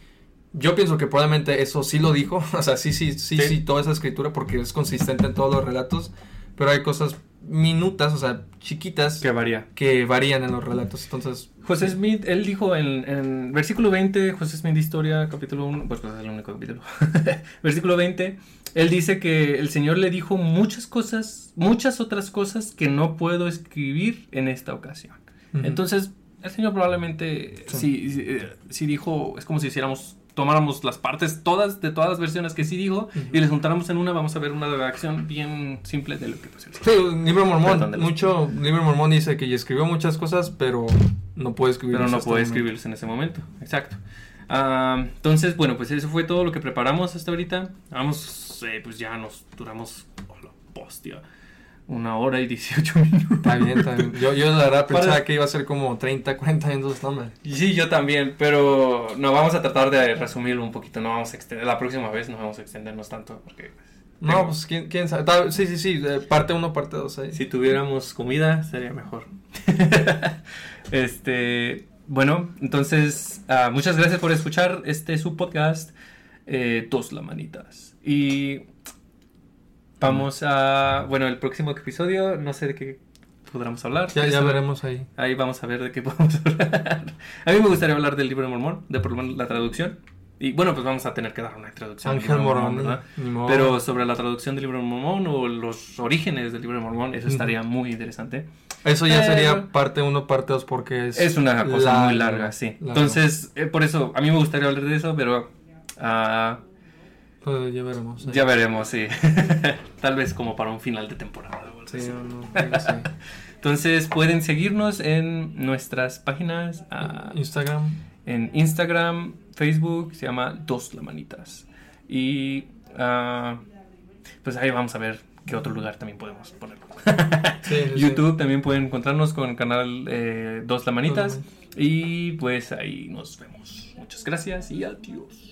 Yo pienso que probablemente eso sí lo dijo. O sea, sí, sí, sí, Sí. sí, toda esa escritura, porque es consistente en todos los relatos. Pero hay cosas minutas, o sea, chiquitas, Que varía. que varían en los relatos. Entonces, José Smith, él dijo en, en versículo 20, José Smith Historia, capítulo 1, pues, pues es el único capítulo. versículo 20, él dice que el Señor le dijo muchas cosas, muchas otras cosas que no puedo escribir en esta ocasión. Entonces, el Señor probablemente Sí. sí, sí, eh, sí dijo, es como si hiciéramos, tomáramos las partes todas de todas las versiones que sí dijo y les juntáramos en una, vamos a ver una redacción bien simple de lo que pues, el Sí, el libro mormón, Perdón, mucho libro mormón dice que escribió muchas cosas, pero no puede escribir. Pero no puede escribirlos en ese momento. Exacto. Ah, entonces, bueno, pues eso fue todo lo que preparamos hasta ahorita. Vamos, eh, pues ya nos duramos, oh, la hostia, una hora y 18 minutos. Está bien, está bien. Yo, yo la verdad Para- pensaba que iba a ser como 30, 40 minutos, no. Y Sí, yo también, pero no vamos a tratar de resumirlo un poquito. No vamos a extender, la próxima vez no vamos a extendernos tanto porque pues, No, tengo- pues quién, quién sabe. Sí, sí, sí, eh, parte 1, parte 2 ahí. Si tuviéramos comida, sería mejor. este, bueno, entonces, ah, muchas gracias por escuchar este su podcast, eh, Dos la Manitas. Y vamos a, bueno, el próximo episodio, no sé de qué podremos hablar. Ya, ya veremos ahí. Ahí vamos a ver de qué podemos hablar. A mí me gustaría hablar del libro de Mormón, de por lo menos la traducción. Y bueno, pues vamos a tener que dar una introducción. del Ángel Morón, ¿verdad? Pero sobre la traducción del libro de Mormón o los orígenes del libro de Mormón, eso estaría muy interesante. Eso ya Pero- sería parte 1, parte 2 porque es... Es una cosa largo, muy larga, sí. largo. Entonces, eh, por eso, a mí me gustaría hablar de eso, pero ah, Pues ya veremos. ya veremos, sí. Tal vez como para un final de temporada. Sí, no. Entonces, pueden seguirnos en nuestras páginas, ah, Instagram. en Instagram, Facebook, se llama Dos Lamanitas. Y ah, pues ahí vamos a ver qué otro lugar también podemos ponerlo. Sí. YouTube también pueden encontrarnos con el canal eh, Dos Lamanitas. Dos Y pues ahí nos vemos. Muchas gracias y adiós.